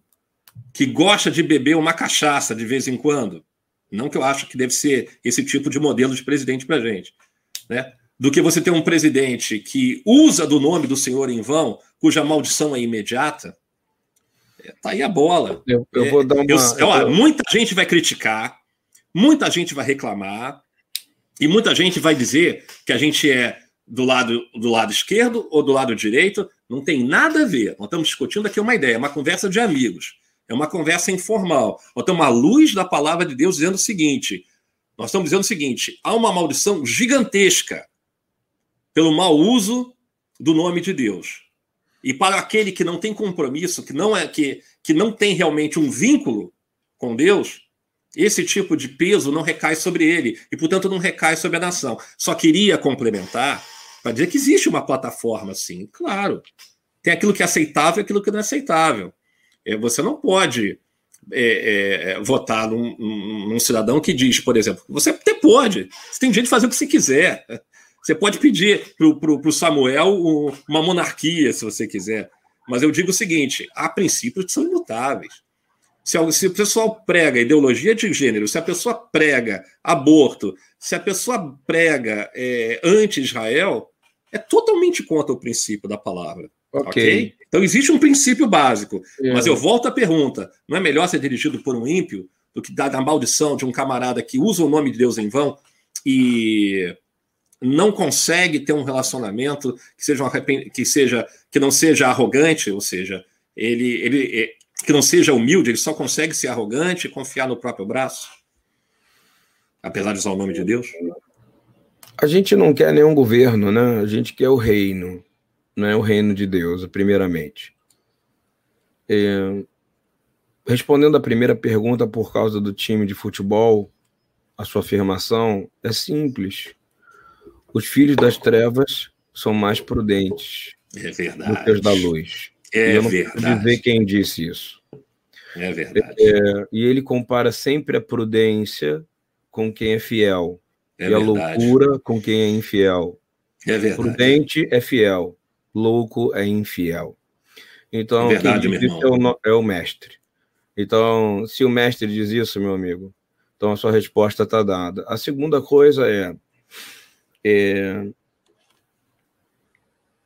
que gosta de beber uma cachaça de vez em quando? Não que eu acho que deve ser esse tipo de modelo de presidente para gente, né? Do que você ter um presidente que usa do nome do Senhor em vão, cuja maldição é imediata. É, tá aí a bola. Eu, eu vou dar uma. Eu, ó, muita gente vai criticar, muita gente vai reclamar, e muita gente vai dizer que a gente é do lado, do lado esquerdo ou do lado direito. Não tem nada a ver. Nós estamos discutindo aqui uma ideia, uma conversa de amigos. É uma conversa informal. Nós temos a luz da palavra de Deus dizendo o seguinte: nós estamos dizendo o seguinte: há uma maldição gigantesca pelo mau uso do nome de Deus. E para aquele que não tem compromisso, que não é que, que não tem realmente um vínculo com Deus, esse tipo de peso não recai sobre ele e, portanto, não recai sobre a nação. Só queria complementar para dizer que existe uma plataforma, sim, claro. Tem aquilo que é aceitável e aquilo que não é aceitável. É, você não pode é, é, é, votar num, num, cidadão que diz, por exemplo, você até pode, você tem direito de fazer o que você quiser. Você pode pedir para o Samuel uma monarquia, se você quiser. Mas eu digo o seguinte: há princípios que são imutáveis. Se, o pessoal prega ideologia de gênero, se a pessoa prega aborto, se a pessoa prega é, anti-Israel, é totalmente contra o princípio da palavra. Ok. okay? Então existe um princípio básico. É. Mas eu volto à pergunta: não é melhor ser dirigido por um ímpio do que dar a maldição de um camarada que usa o nome de Deus em vão e não consegue ter um relacionamento que seja, um que seja que não seja arrogante, ou seja, ele, ele é, que não seja humilde, ele só consegue ser arrogante e confiar no próprio braço, apesar de usar o nome de Deus. A gente não quer nenhum governo, né? A gente quer o reino não é o reino de Deus, primeiramente. É, respondendo à primeira pergunta por causa do time de futebol, a sua afirmação é simples. Os filhos das trevas são mais prudentes é verdade. do que os da luz. É e eu não verdade. dizer quem disse isso. É verdade. É, e ele compara sempre a prudência com quem é fiel é e verdade. a loucura com quem é infiel. É verdade. Prudente é fiel, louco é infiel. Então, Verdade, quem diz isso é o, é o, mestre. Então, se o mestre diz isso, meu amigo, então a sua resposta está dada. A segunda coisa é, é,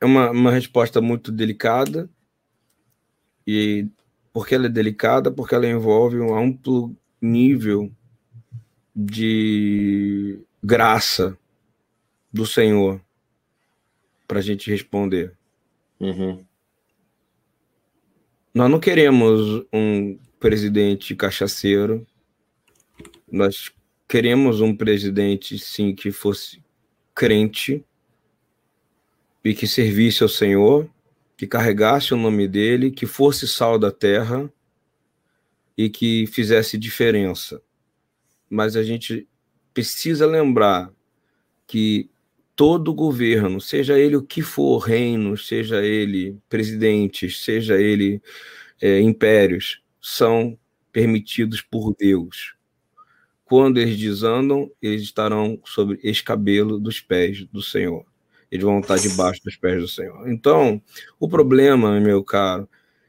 é uma, uma resposta muito delicada, e porque ela é delicada, porque ela envolve um amplo nível de graça do Senhor para a gente responder. Uhum. Nós não queremos um presidente cachaceiro. Nós queremos um presidente, sim, que fosse crente e que servisse ao Senhor, que carregasse o nome dele, que fosse sal da terra e que fizesse diferença. Mas a gente precisa lembrar que todo governo, seja ele o que for, reino, seja ele presidentes, seja ele é, impérios, são permitidos por Deus. Quando eles desandam, eles estarão sobre escabelo dos pés do Senhor. Eles vão estar debaixo dos pés do Senhor. Então, o problema, meu caro,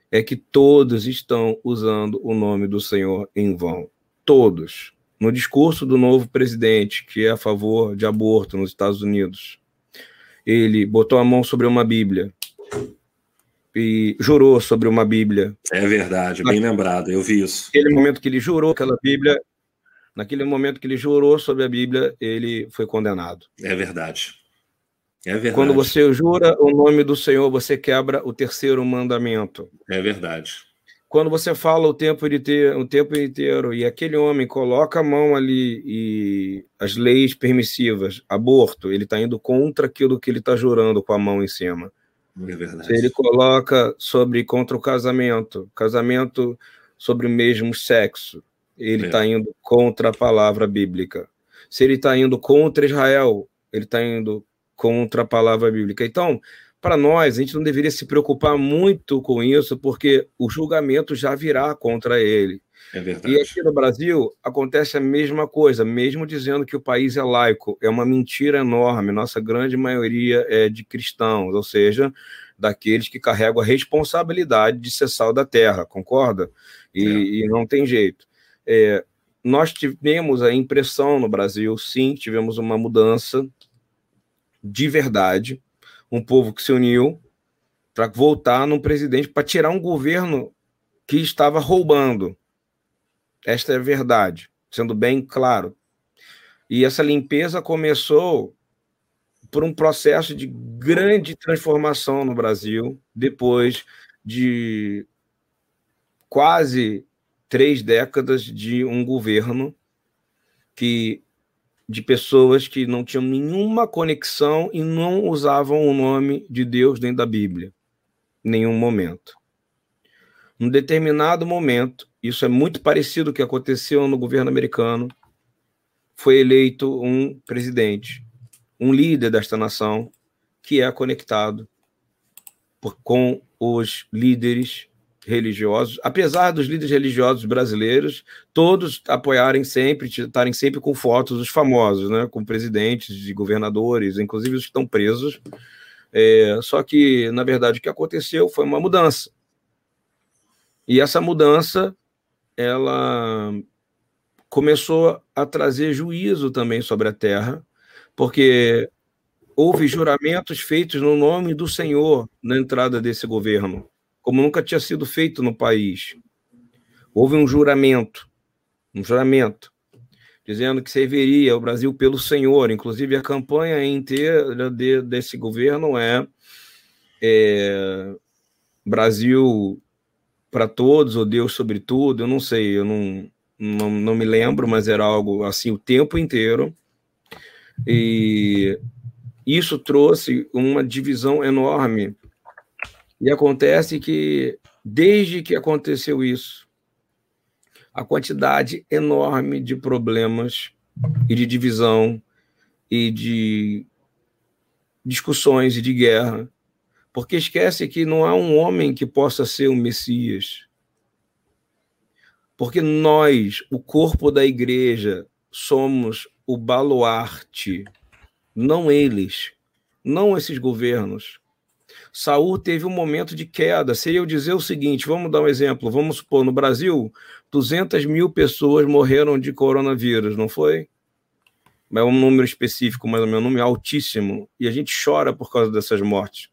é que todos estão usando o nome do Senhor em vão. Todos no discurso do novo presidente, que é a favor de aborto nos Estados Unidos, ele botou a mão sobre uma Bíblia e jurou sobre uma Bíblia. É verdade, bem lembrado, eu vi isso. Naquele momento que ele jurou aquela Bíblia, naquele momento que ele jurou sobre a Bíblia, ele foi condenado. É verdade. É verdade. Quando você jura o nome do Senhor, você quebra o terceiro mandamento. É verdade. quando você fala o tempo, inteiro, o tempo inteiro e aquele homem coloca a mão ali e as leis permissivas, aborto, ele está indo contra aquilo que ele está jurando com a mão em cima. É verdade. Se ele coloca sobre contra o casamento, casamento sobre o mesmo sexo, ele está é. indo contra a palavra bíblica. Se ele está indo contra Israel, ele está indo contra a palavra bíblica. Então, para nós, a gente não deveria se preocupar muito com isso, porque o julgamento já virá contra ele. É verdade. E aqui no Brasil acontece a mesma coisa, mesmo dizendo que o país é laico, é uma mentira enorme. Nossa grande maioria é de cristãos, ou seja, daqueles que carregam a responsabilidade de ser sal da terra, concorda? E, é. e não tem jeito. É, nós tivemos a impressão no Brasil, sim, tivemos uma mudança de verdade um povo que se uniu para voltar num presidente, para tirar um governo que estava roubando. Esta é a verdade, sendo bem claro. E essa limpeza começou por um processo de grande transformação no Brasil, depois de quase três décadas de um governo que de pessoas que não tinham nenhuma conexão e não usavam o nome de Deus dentro da Bíblia, em nenhum momento. Num determinado momento, isso é muito parecido com o que aconteceu no governo americano, foi eleito um presidente, um líder desta nação, que é conectado com os líderes religiosos, apesar dos líderes religiosos brasileiros todos apoiarem sempre, estarem sempre com fotos dos famosos, né, com presidentes de governadores, inclusive os que estão presos. É, só que, na verdade, o que aconteceu foi uma mudança. E essa mudança, ela começou a trazer juízo também sobre a terra, porque houve juramentos feitos no nome do Senhor na entrada desse governo como nunca tinha sido feito no país. Houve um juramento, um juramento, dizendo que serviria o Brasil pelo Senhor. Inclusive, a campanha inteira de, desse governo é, é Brasil para todos, ou Deus sobre tudo, eu não sei, eu não, não, não me lembro, mas era algo assim o tempo inteiro. E isso trouxe uma divisão enorme e acontece que, desde que aconteceu isso, a quantidade enorme de problemas e de divisão e de discussões e de guerra, porque esquece que não há um homem que possa ser o Messias. Porque nós, o corpo da igreja, somos o baluarte, não eles, não esses governos. Saul teve um momento de queda. Seria eu dizer o seguinte: vamos dar um exemplo. Vamos supor, no Brasil, 200 mil pessoas morreram de coronavírus, não foi? É um número específico, mas é um número altíssimo. E a gente chora por causa dessas mortes.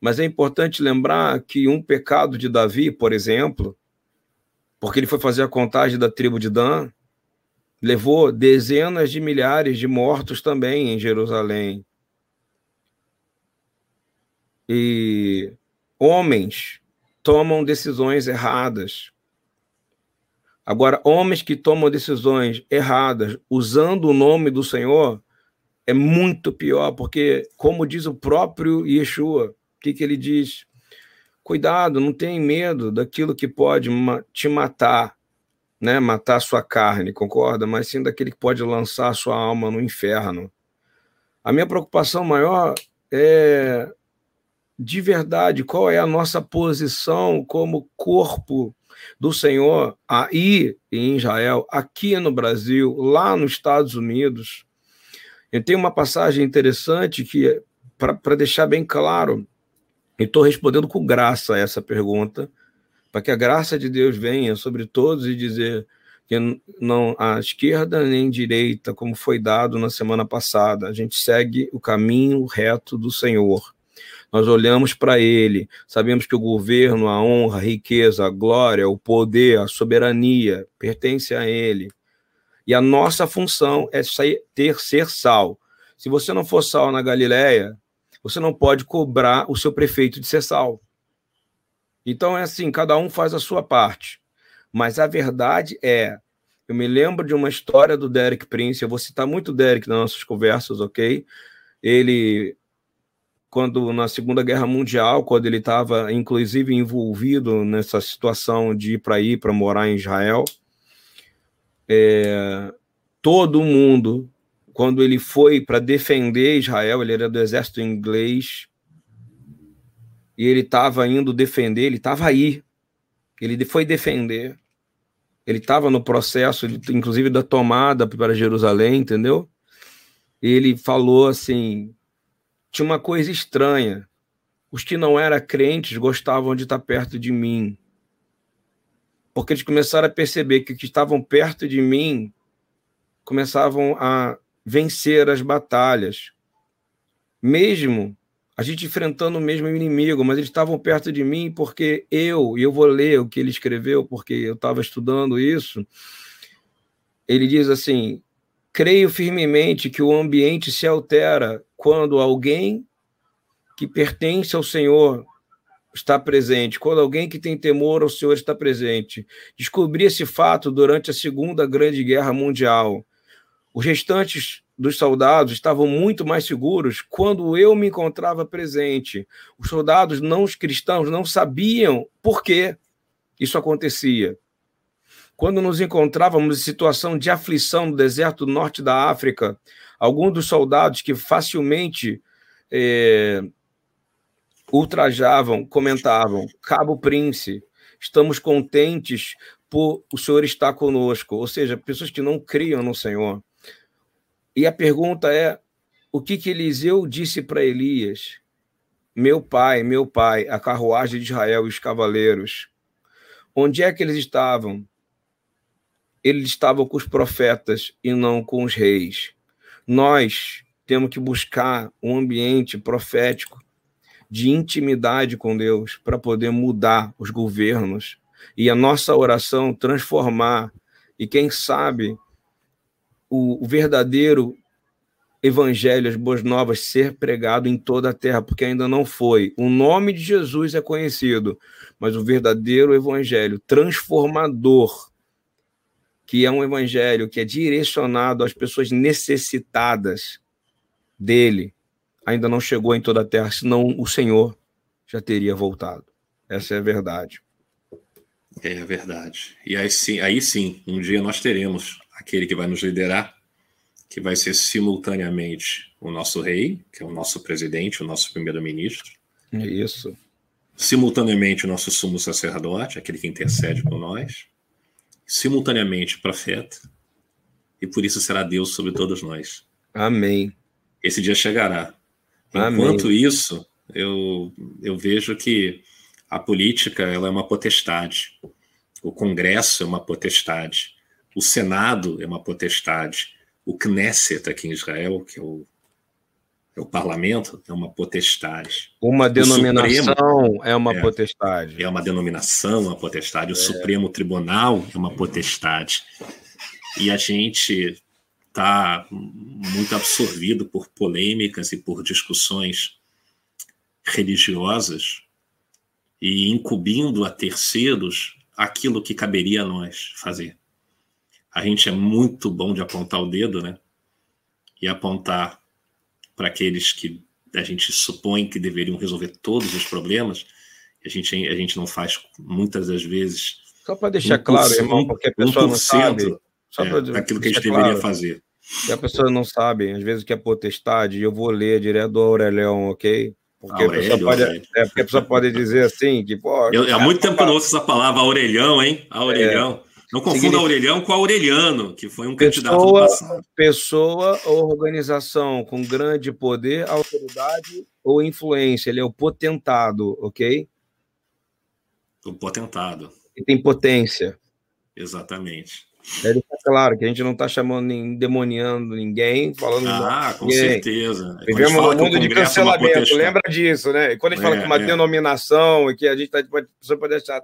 Mas é importante lembrar que um pecado de Davi, por exemplo, porque ele foi fazer a contagem da tribo de Dan, levou dezenas de milhares de mortos também em Jerusalém e homens tomam decisões erradas. Agora, homens que tomam decisões erradas usando o nome do Senhor é muito pior, porque, como diz o próprio Yeshua, o que, que ele diz? Cuidado, não tem medo daquilo que pode te matar, né? matar sua carne, concorda? Mas sim daquele que pode lançar sua alma no inferno. A minha preocupação maior é de verdade qual é a nossa posição como corpo do Senhor aí em Israel, aqui no Brasil, lá nos Estados Unidos. Eu tenho uma passagem interessante que, para deixar bem claro, estou respondendo com graça essa pergunta, para que a graça de Deus venha sobre todos e dizer que não a esquerda nem direita, como foi dado na semana passada, a gente segue o caminho reto do Senhor. Nós olhamos para ele, sabemos que o governo, a honra, a riqueza, a glória, o poder, a soberania pertence a ele. E a nossa função é ter ser sal. Se você não for sal na Galileia, você não pode cobrar o seu prefeito de ser sal. Então é assim, cada um faz a sua parte. Mas a verdade é, eu me lembro de uma história do Derek Prince, eu vou citar muito Derek nas nossas conversas, ok? Ele quando na Segunda Guerra Mundial, quando ele estava inclusive envolvido nessa situação de ir para ir para morar em Israel, é, todo mundo, quando ele foi para defender Israel, ele era do exército inglês e ele estava indo defender, ele estava aí, ele foi defender, ele estava no processo, inclusive da tomada para Jerusalém, entendeu? Ele falou assim tinha uma coisa estranha. Os que não eram crentes gostavam de estar perto de mim. Porque eles começaram a perceber que os que estavam perto de mim começavam a vencer as batalhas. Mesmo a gente enfrentando o mesmo inimigo, mas eles estavam perto de mim porque eu, e eu vou ler o que ele escreveu, porque eu estava estudando isso. Ele diz assim: creio firmemente que o ambiente se altera quando alguém que pertence ao Senhor está presente, quando alguém que tem temor ao Senhor está presente. Descobri esse fato durante a Segunda Grande Guerra Mundial. Os restantes dos soldados estavam muito mais seguros quando eu me encontrava presente. Os soldados não os cristãos não sabiam por que isso acontecia. Quando nos encontrávamos em situação de aflição no deserto norte da África, alguns dos soldados que facilmente é, ultrajavam, comentavam: Cabo Prince, estamos contentes por o Senhor estar conosco. Ou seja, pessoas que não criam no Senhor. E a pergunta é: o que, que Eliseu disse para Elias? Meu pai, meu pai, a carruagem de Israel e os cavaleiros. Onde é que eles estavam? Eles estavam com os profetas e não com os reis. Nós temos que buscar um ambiente profético de intimidade com Deus para poder mudar os governos e a nossa oração transformar e quem sabe o, o verdadeiro evangelho, as boas novas ser pregado em toda a terra, porque ainda não foi. O nome de Jesus é conhecido, mas o verdadeiro evangelho transformador que é um evangelho que é direcionado às pessoas necessitadas dele, ainda não chegou em toda a terra, senão o Senhor já teria voltado. Essa é a verdade. É a verdade. E aí sim, aí sim, um dia nós teremos aquele que vai nos liderar, que vai ser simultaneamente o nosso rei, que é o nosso presidente, o nosso primeiro-ministro. Isso. Simultaneamente o nosso sumo sacerdote, aquele que intercede por nós simultaneamente profeta, e por isso será Deus sobre todos nós. Amém. Esse dia chegará. Enquanto Amém. isso, eu, eu vejo que a política ela é uma potestade, o Congresso é uma potestade, o Senado é uma potestade, o Knesset aqui em Israel, que é o o parlamento, é uma potestade. Uma denominação Supremo, é uma é, potestade. É uma denominação, uma potestade. O é. Supremo Tribunal é uma potestade. E a gente está muito absorvido por polêmicas e por discussões religiosas e incumbindo a terceiros aquilo que caberia a nós fazer. A gente é muito bom de apontar o dedo, né? E apontar para aqueles que a gente supõe que deveriam resolver todos os problemas, a gente, a gente não faz muitas das vezes. Só para deixar claro, irmão, porque a pessoa não sabe. Só é, daquilo que a gente deveria fazer. Se a pessoa não sabe, às vezes que é potestade, eu vou ler direto do Aurelião, ok? Porque, Aurélio, a pessoa pode, é, porque a pessoa pode dizer assim, que, pô. Eu, há muito tempo que eu não ouço essa palavra, Aurelião, hein? Aurelião. É. Não confunda Significa... Aurelião com Aureliano, que foi um pessoa, candidato do passado. Pessoa ou organização com grande poder, autoridade ou influência. Ele é o potentado, ok? O potentado. E tem potência. Exatamente. É claro que a gente não está chamando nem demoniando ninguém, falando. Ah, com ninguém. certeza. Vivemos um mundo de é cancelamento, lembra disso, né? E quando a gente é, fala que uma é. denominação e que a gente tá, a pessoa pode achar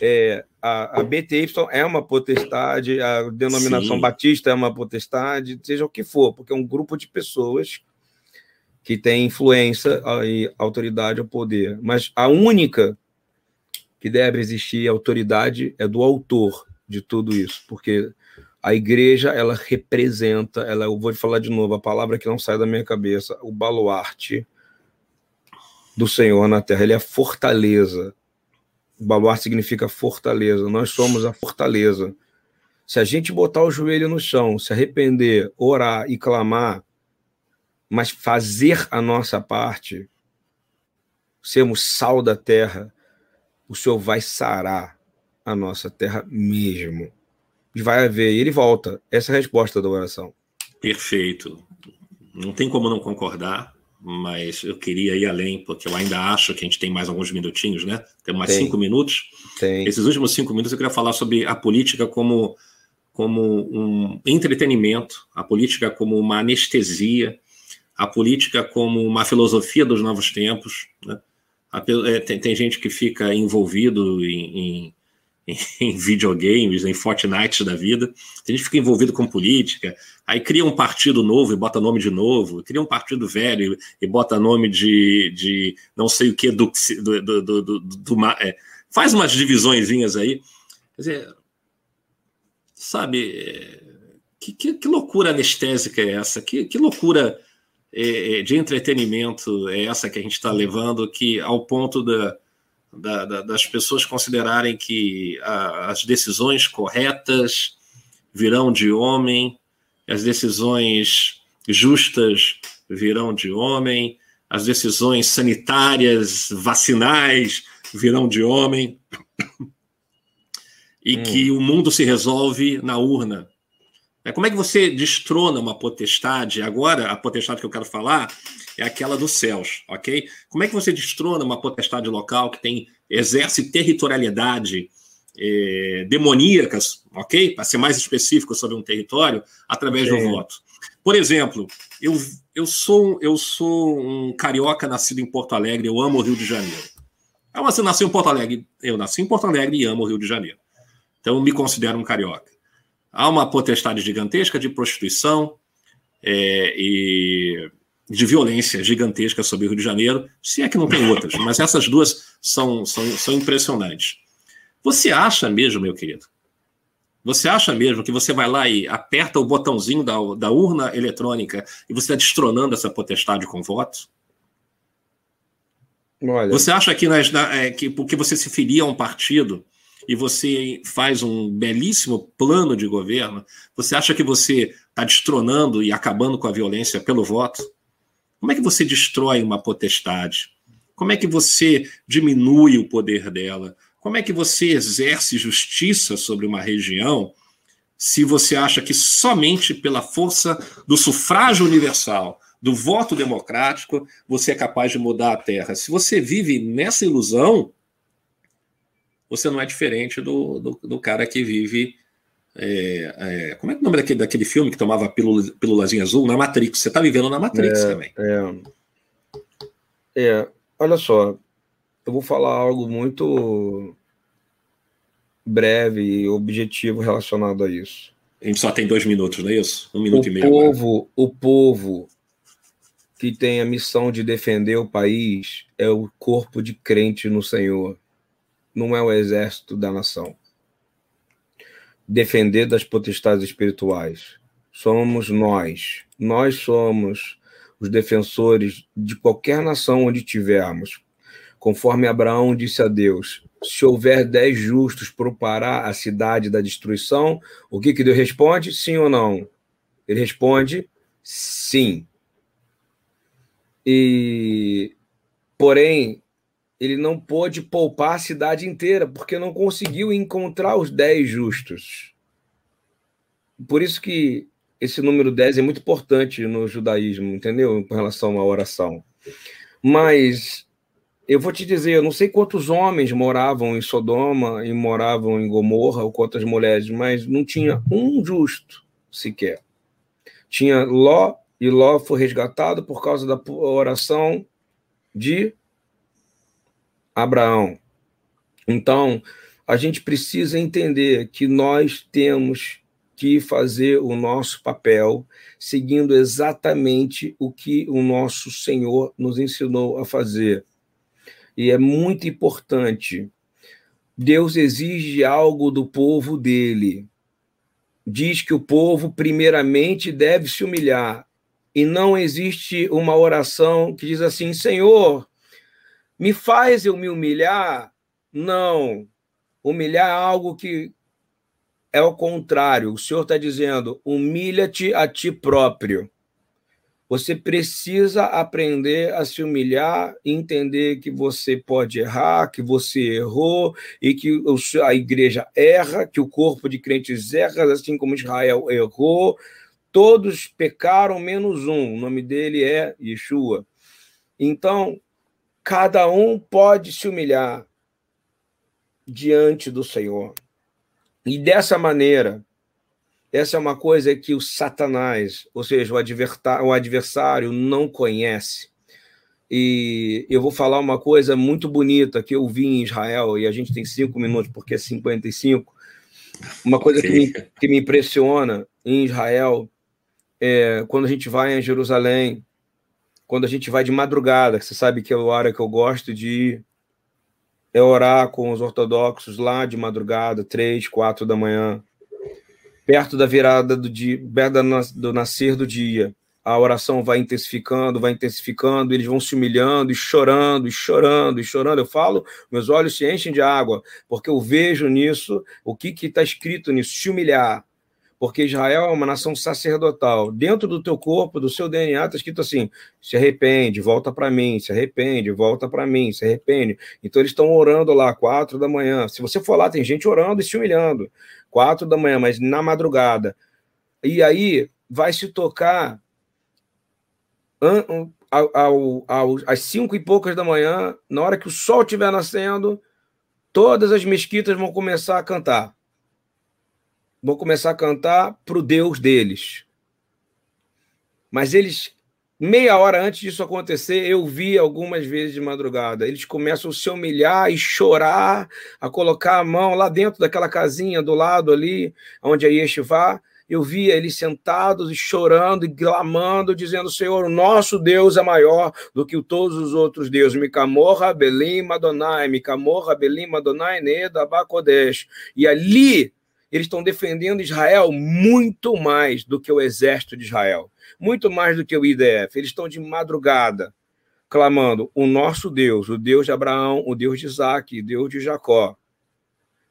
é, a, a, BTY é uma potestade, a denominação Sim. batista é uma potestade, seja o que for, porque é um grupo de pessoas que tem influência e autoridade ao poder. Mas a única que deve existir autoridade é do autor de tudo isso, porque a igreja ela representa, ela, eu vou falar de novo a palavra que não sai da minha cabeça, o baluarte do Senhor na terra, ele é a fortaleza. Baluarte significa fortaleza. Nós somos a fortaleza. Se a gente botar o joelho no chão, se arrepender, orar e clamar, mas fazer a nossa parte, sermos sal da terra, o Senhor vai sarar a nossa terra mesmo. E vai haver, e ele volta. Essa é a resposta da oração. Perfeito. Não tem como não concordar, mas eu queria ir além, porque eu ainda acho que a gente tem mais alguns minutinhos, né? Tem mais tem. cinco minutos. Tem. Esses últimos cinco minutos eu queria falar sobre a política como, como um entretenimento, a política como uma anestesia, a política como uma filosofia dos novos tempos, né? É, tem, tem, gente que fica envolvido em, em, em, videogames, em Fortnite da vida, tem gente fica envolvido com política, aí cria um partido novo e bota nome de novo, cria um partido velho e, bota nome de, de não sei o que do, do, do, do, do, do é, faz umas divisõezinhas aí. Quer dizer, sabe, é, que, que, que loucura anestésica é essa? Que, que loucura é, é, de entretenimento é essa que a gente está levando, que ao ponto da, da, da, das pessoas considerarem que a, as decisões corretas virão de homem, as decisões justas virão de homem, as decisões sanitárias, vacinais virão de homem, e hum. que o mundo se resolve na urna. É, como é que você destrona uma potestade? Agora, a potestade que eu quero falar é aquela dos céus, ok? Como é que você destrona uma potestade local que tem exerce territorialidade é, demoníacas, ok? Para ser mais específico sobre um território, através Sim. do voto. Por exemplo, eu, eu, sou, eu sou um carioca nascido em Porto Alegre, eu amo o Rio de Janeiro. Eu nasci em Porto Alegre, eu nasci em Porto Alegre e amo o Rio de Janeiro. Então, eu me considero um carioca. Há uma potestade gigantesca de prostituição é, e de violência gigantesca sobre o Rio de Janeiro, se é que não tem outras, mas essas duas são, são, são impressionantes. Você acha mesmo, meu querido? Você acha mesmo que você vai lá e aperta o botãozinho da, da urna eletrônica e você está destronando essa potestade com voto? Olha. Você acha que, nas, na, é, que porque você se filia a um partido e você faz um belíssimo plano de governo, você acha que você está destronando e acabando com a violência pelo voto? Como é que você destrói uma potestade? Como é que você diminui o poder dela? Como é que você exerce justiça sobre uma região se você acha que somente pela força do sufrágio universal, do voto democrático, você é capaz de mudar a terra? Se você vive nessa ilusão, você não é diferente do, do, do cara que vive. É, é, como é, é o nome daquele, daquele filme que tomava pílula, pílulazinha azul? Na Matrix. Você está vivendo na Matrix é, também. É, é, olha só, eu vou falar algo muito breve e objetivo relacionado a isso. A gente só tem dois minutos, não é isso? Um minuto o e meio. Povo, agora. O povo que tem a missão de defender o país é o corpo de crente no Senhor não é o exército da nação. Defender das potestades espirituais. Somos nós. Nós somos os defensores de qualquer nação onde tivermos. Conforme Abraão disse a Deus: se houver dez justos propará a cidade da destruição, o que, que Deus responde? Sim ou não? Ele responde sim. E, porém, ele não pôde poupar a cidade inteira, porque não conseguiu encontrar os dez justos. Por isso que esse número 10 é muito importante no judaísmo, entendeu? Com relação à oração. Mas eu vou te dizer, eu não sei quantos homens moravam em Sodoma e moravam em Gomorra, ou quantas mulheres, mas não tinha um justo sequer. Tinha Ló, e Ló foi resgatado por causa da oração de Abraão. Então, a gente precisa entender que nós temos que fazer o nosso papel seguindo exatamente o que o nosso Senhor nos ensinou a fazer. E é muito importante Deus exige algo do povo dele. Diz que o povo, primeiramente, deve se humilhar. E não existe uma oração que diz assim: Senhor, me faz eu me humilhar? Não. Humilhar é algo que é o contrário. O Senhor está dizendo: humilha-te a ti próprio. Você precisa aprender a se humilhar, entender que você pode errar, que você errou e que a igreja erra, que o corpo de crentes erra, assim como Israel errou. Todos pecaram menos um. O nome dele é Yeshua. Então, cada um pode se humilhar diante do Senhor. E dessa maneira, essa é uma coisa que o Satanás, ou seja, o, o adversário, não conhece. E eu vou falar uma coisa muito bonita que eu vi em Israel, e a gente tem cinco minutos, porque é 55. Uma coisa okay. que, me, que me impressiona em Israel é quando a gente vai em Jerusalém, quando a gente vai de madrugada, você sabe que é a hora que eu gosto de é orar com os ortodoxos lá de madrugada, três, quatro da manhã perto da virada do dia, perto do nascer do dia, a oração vai intensificando, vai intensificando, eles vão se humilhando e chorando, e chorando, e chorando. Eu falo, meus olhos se enchem de água, porque eu vejo nisso o que está escrito nisso, se humilhar. Porque Israel é uma nação sacerdotal. Dentro do teu corpo, do seu DNA, está escrito assim: se arrepende, volta para mim, se arrepende, volta para mim, se arrepende. Então eles estão orando lá, quatro da manhã. Se você for lá, tem gente orando e se humilhando quatro da manhã, mas na madrugada. E aí vai se tocar ao, ao, ao, às cinco e poucas da manhã, na hora que o sol estiver nascendo, todas as mesquitas vão começar a cantar. Vão começar a cantar para o Deus deles. Mas eles Meia hora antes disso acontecer, eu vi algumas vezes de madrugada. Eles começam a se humilhar e chorar, a colocar a mão lá dentro daquela casinha do lado ali, onde a Yeshivá. Eu via eles sentados e chorando e clamando, dizendo: Senhor, o nosso Deus é maior do que todos os outros deuses. Micamorra, Belim, Madonai, Micamorra, Belim, Madonai, Neda, Bakodesh. E ali eles estão defendendo Israel muito mais do que o exército de Israel muito mais do que o IDF. Eles estão de madrugada clamando o nosso Deus, o Deus de Abraão, o Deus de Isaac, o Deus de Jacó.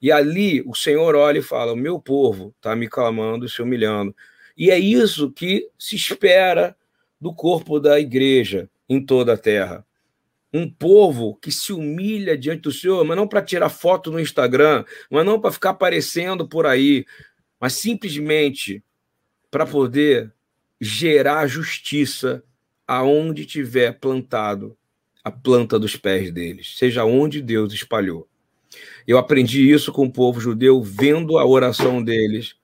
E ali o Senhor olha e fala: O meu povo está me clamando, se humilhando. E é isso que se espera do corpo da igreja em toda a terra. Um povo que se humilha diante do Senhor, mas não para tirar foto no Instagram, mas não para ficar aparecendo por aí, mas simplesmente para poder gerar justiça aonde tiver plantado a planta dos pés deles, seja onde Deus espalhou. Eu aprendi isso com o povo judeu, vendo a oração deles.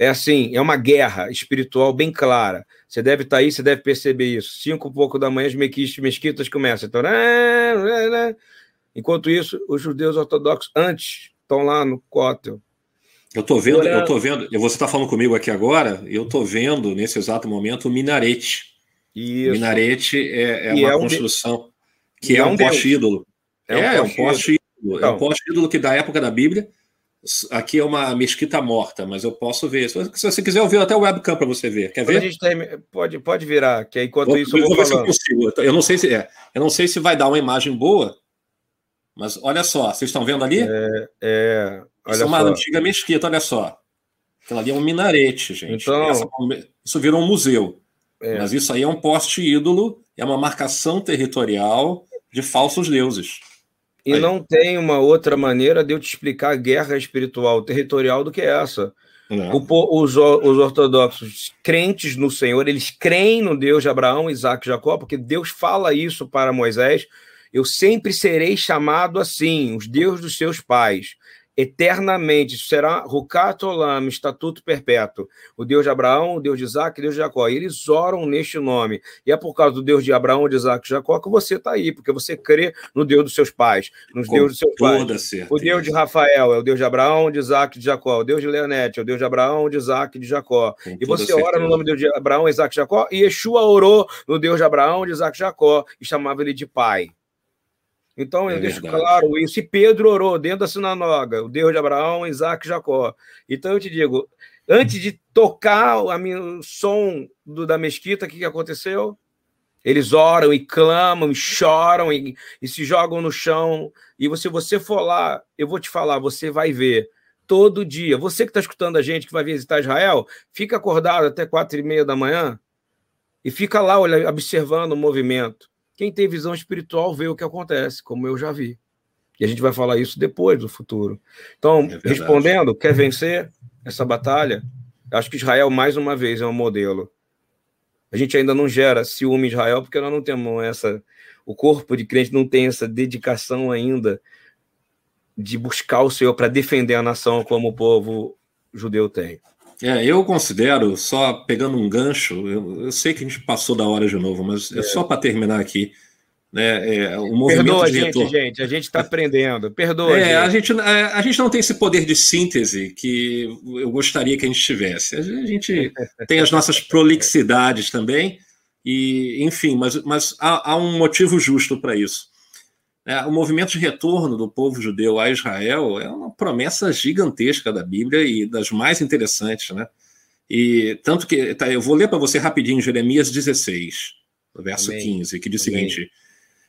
É assim, é uma guerra espiritual bem clara. Você deve estar aí, você deve perceber isso. Cinco e pouco da manhã, as mesquitas começam. Então, né, né, né. enquanto isso, os judeus ortodoxos antes estão lá no cótel, eu tô vendo, eu tô vendo, você está falando comigo aqui agora, eu tô vendo nesse exato momento o minarete. Isso. O minarete é, é uma é um construção de... que é, é um, poste ídolo. É, um é, um poste ídolo. Então. É um poste ídolo que da época da Bíblia. Aqui é uma mesquita morta, mas eu posso ver. Se você quiser, eu vi até o webcam para você ver. Quer ver? Tem... pode, pode virar, que enquanto vou, isso eu vou, vou falando. ver se eu consigo. Eu não sei se é. Eu não sei se vai dar uma imagem boa, mas olha só, vocês estão vendo ali? É, é Olha Isso é uma só. antiga mesquita, olha só. Aquela ali é um minarete, gente. Então, Essa, isso virou um museu. É. Mas isso aí é um poste ídolo, é uma marcação territorial de falsos deuses. E aí. não tem uma outra maneira de eu te explicar a guerra espiritual territorial do que essa. O, os, os, ortodoxos crentes no Senhor, eles creem no Deus de Abraão, Isaac e Jacó, porque Deus fala isso para Moisés. Eu sempre serei chamado assim, os deuses dos seus pais eternamente. Será Rukat Olam, estatuto perpétuo. O Deus de Abraão, o Deus de Isaac, o Deus de Jacó. E eles oram neste nome. E é por causa do Deus de Abraão, de Isaac e Jacó que você está aí, porque você crê no Deus dos seus pais, nos Com Deus dos seus pais. Certeza. O Deus de Rafael é o Deus de Abraão, de Isaac e de Jacó. O Deus de Leonete é o Deus de Abraão, de Isaac e de Jacó. Com e você ora no nome do Deus de Abraão, Isaac e Jacó. E Yeshua orou no Deus de Abraão, de Isaac e Jacó e chamava ele de pai. Então, eu é deixo verdade. claro isso. E Pedro orou dentro da sinagoga, o Deus de Abraão, Isaac e Jacó. Então, eu te digo, antes de tocar o som do, da mesquita, o que, que aconteceu? Eles oram e clamam, e choram e, e se jogam no chão. E se você for lá, eu vou te falar, você vai ver todo dia. Você que está escutando a gente, que vai visitar Israel, fica acordado até quatro e meia da manhã e fica lá olha, observando o movimento. Quem tem visão espiritual vê o que acontece, como eu já vi. E a gente vai falar isso depois, do futuro. Então, é respondendo, quer vencer essa batalha? Acho que Israel, mais uma vez, é um modelo. A gente ainda não gera ciúme em Israel, porque nós não temos essa. O corpo de crente não tem essa dedicação ainda de buscar o Senhor para defender a nação como o povo judeu tem. É, eu considero, só pegando um gancho, eu, eu sei que a gente passou da hora de novo, mas é, é só para terminar aqui. Né, é, o movimento Perdoa a gente, retorno... gente, a gente está aprendendo. Perdoa. É, a gente. A, é, a, gente não tem esse poder de síntese que eu gostaria que a gente tivesse. A gente tem as nossas prolixidades também, e enfim, mas, mas há, há um motivo justo para isso. É, o movimento de retorno do povo judeu a Israel é uma promessa gigantesca da Bíblia e das mais interessantes, né? E tanto que tá, eu vou ler para você rapidinho Jeremias 16, verso Amém. 15, que diz o seguinte: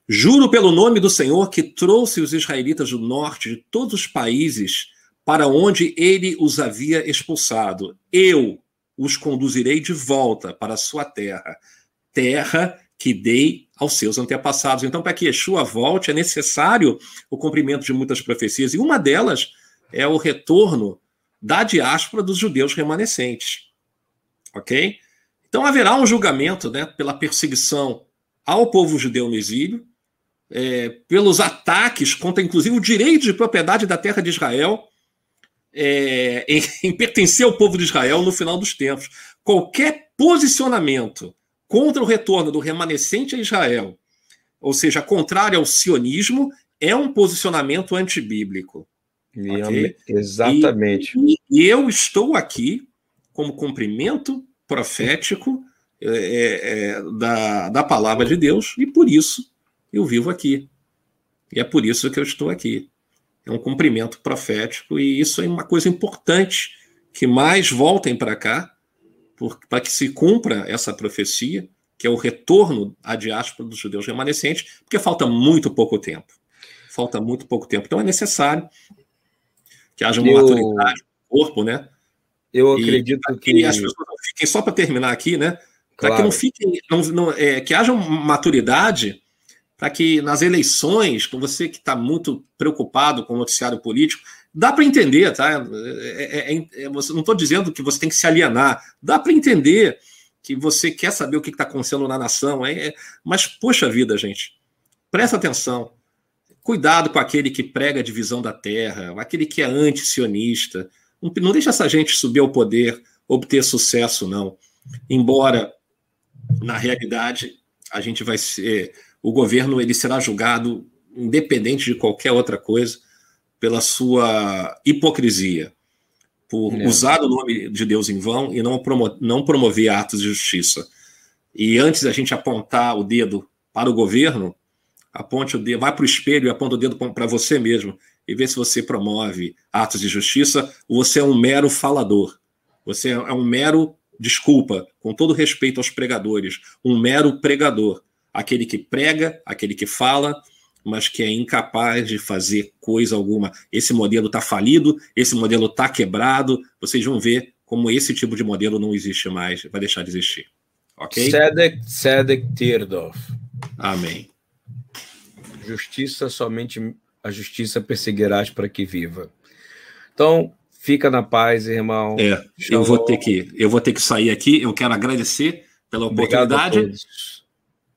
Juro pelo nome do Senhor que trouxe os israelitas do norte de todos os países para onde ele os havia expulsado. Eu os conduzirei de volta para a sua terra, terra que dei aos seus antepassados. Então, para que Yeshua volte, é necessário o cumprimento de muitas profecias, e uma delas é o retorno da diáspora dos judeus remanescentes. Ok? Então, haverá um julgamento né, pela perseguição ao povo judeu no exílio, é, pelos ataques contra, inclusive, o direito de propriedade da terra de Israel, é, em, em pertencer ao povo de Israel no final dos tempos. Qualquer posicionamento contra o retorno do remanescente a Israel, ou seja, contrário ao sionismo, é um posicionamento antibíblico. Okay? Exatamente. E, e, eu estou aqui como cumprimento profético é, é, é, da, da palavra de Deus, e por isso eu vivo aqui. E é por isso que eu estou aqui. É um cumprimento profético, e isso é uma coisa importante que mais voltem para cá para que se cumpra essa profecia, que é o retorno à diáspora dos judeus remanescentes, porque falta muito pouco tempo. Falta muito pouco tempo. Então é necessário que haja uma eu, maturidade no corpo, né? Eu acredito e, que. as pessoas não fiquem, só para terminar aqui, né? Para claro. que não fiquem. Não, não, é, que haja maturidade para que nas eleições, com você que está muito preocupado com o noticiário político, Dá para entender, tá? É, é, é, é não estou dizendo que você tem que se alienar. Dá para entender que você quer saber o que está acontecendo na nação. É, é, mas, poxa vida, gente, presta atenção. Cuidado com aquele que prega a divisão da terra, aquele que é anti-sionista. Não, não deixa essa gente subir ao poder, obter sucesso, não. Embora, na realidade, a gente vai ser. O governo ele será julgado independente de qualquer outra coisa pela sua hipocrisia, por é. usar o nome de Deus em vão e não, promo não promover atos de justiça. E antes da gente apontar o dedo para o governo, aponte o dedo, vai para o espelho e aponta o dedo para você mesmo e vê se você promove atos de justiça ou você é um mero falador. Você é um mero, desculpa, com todo respeito aos pregadores, um mero pregador. Aquele que prega, aquele que fala, mas que é incapaz de fazer coisa alguma. Esse modelo está falido, esse modelo está quebrado. Vocês vão ver como esse tipo de modelo não existe mais, vai deixar de existir. Ok? Sedek, Sedek Tirdov. Amém. Justiça somente a justiça perseguirás para que viva. Então, fica na paz, irmão. É, eu vou ter que eu vou ter que sair aqui. Eu quero agradecer pela oportunidade.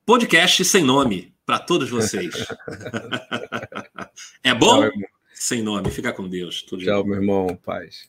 Podcast sem nome para todos vocês. é bom? Tchau, Sem nome. Fica com Deus. Tudo Tchau, meu irmão. Paz.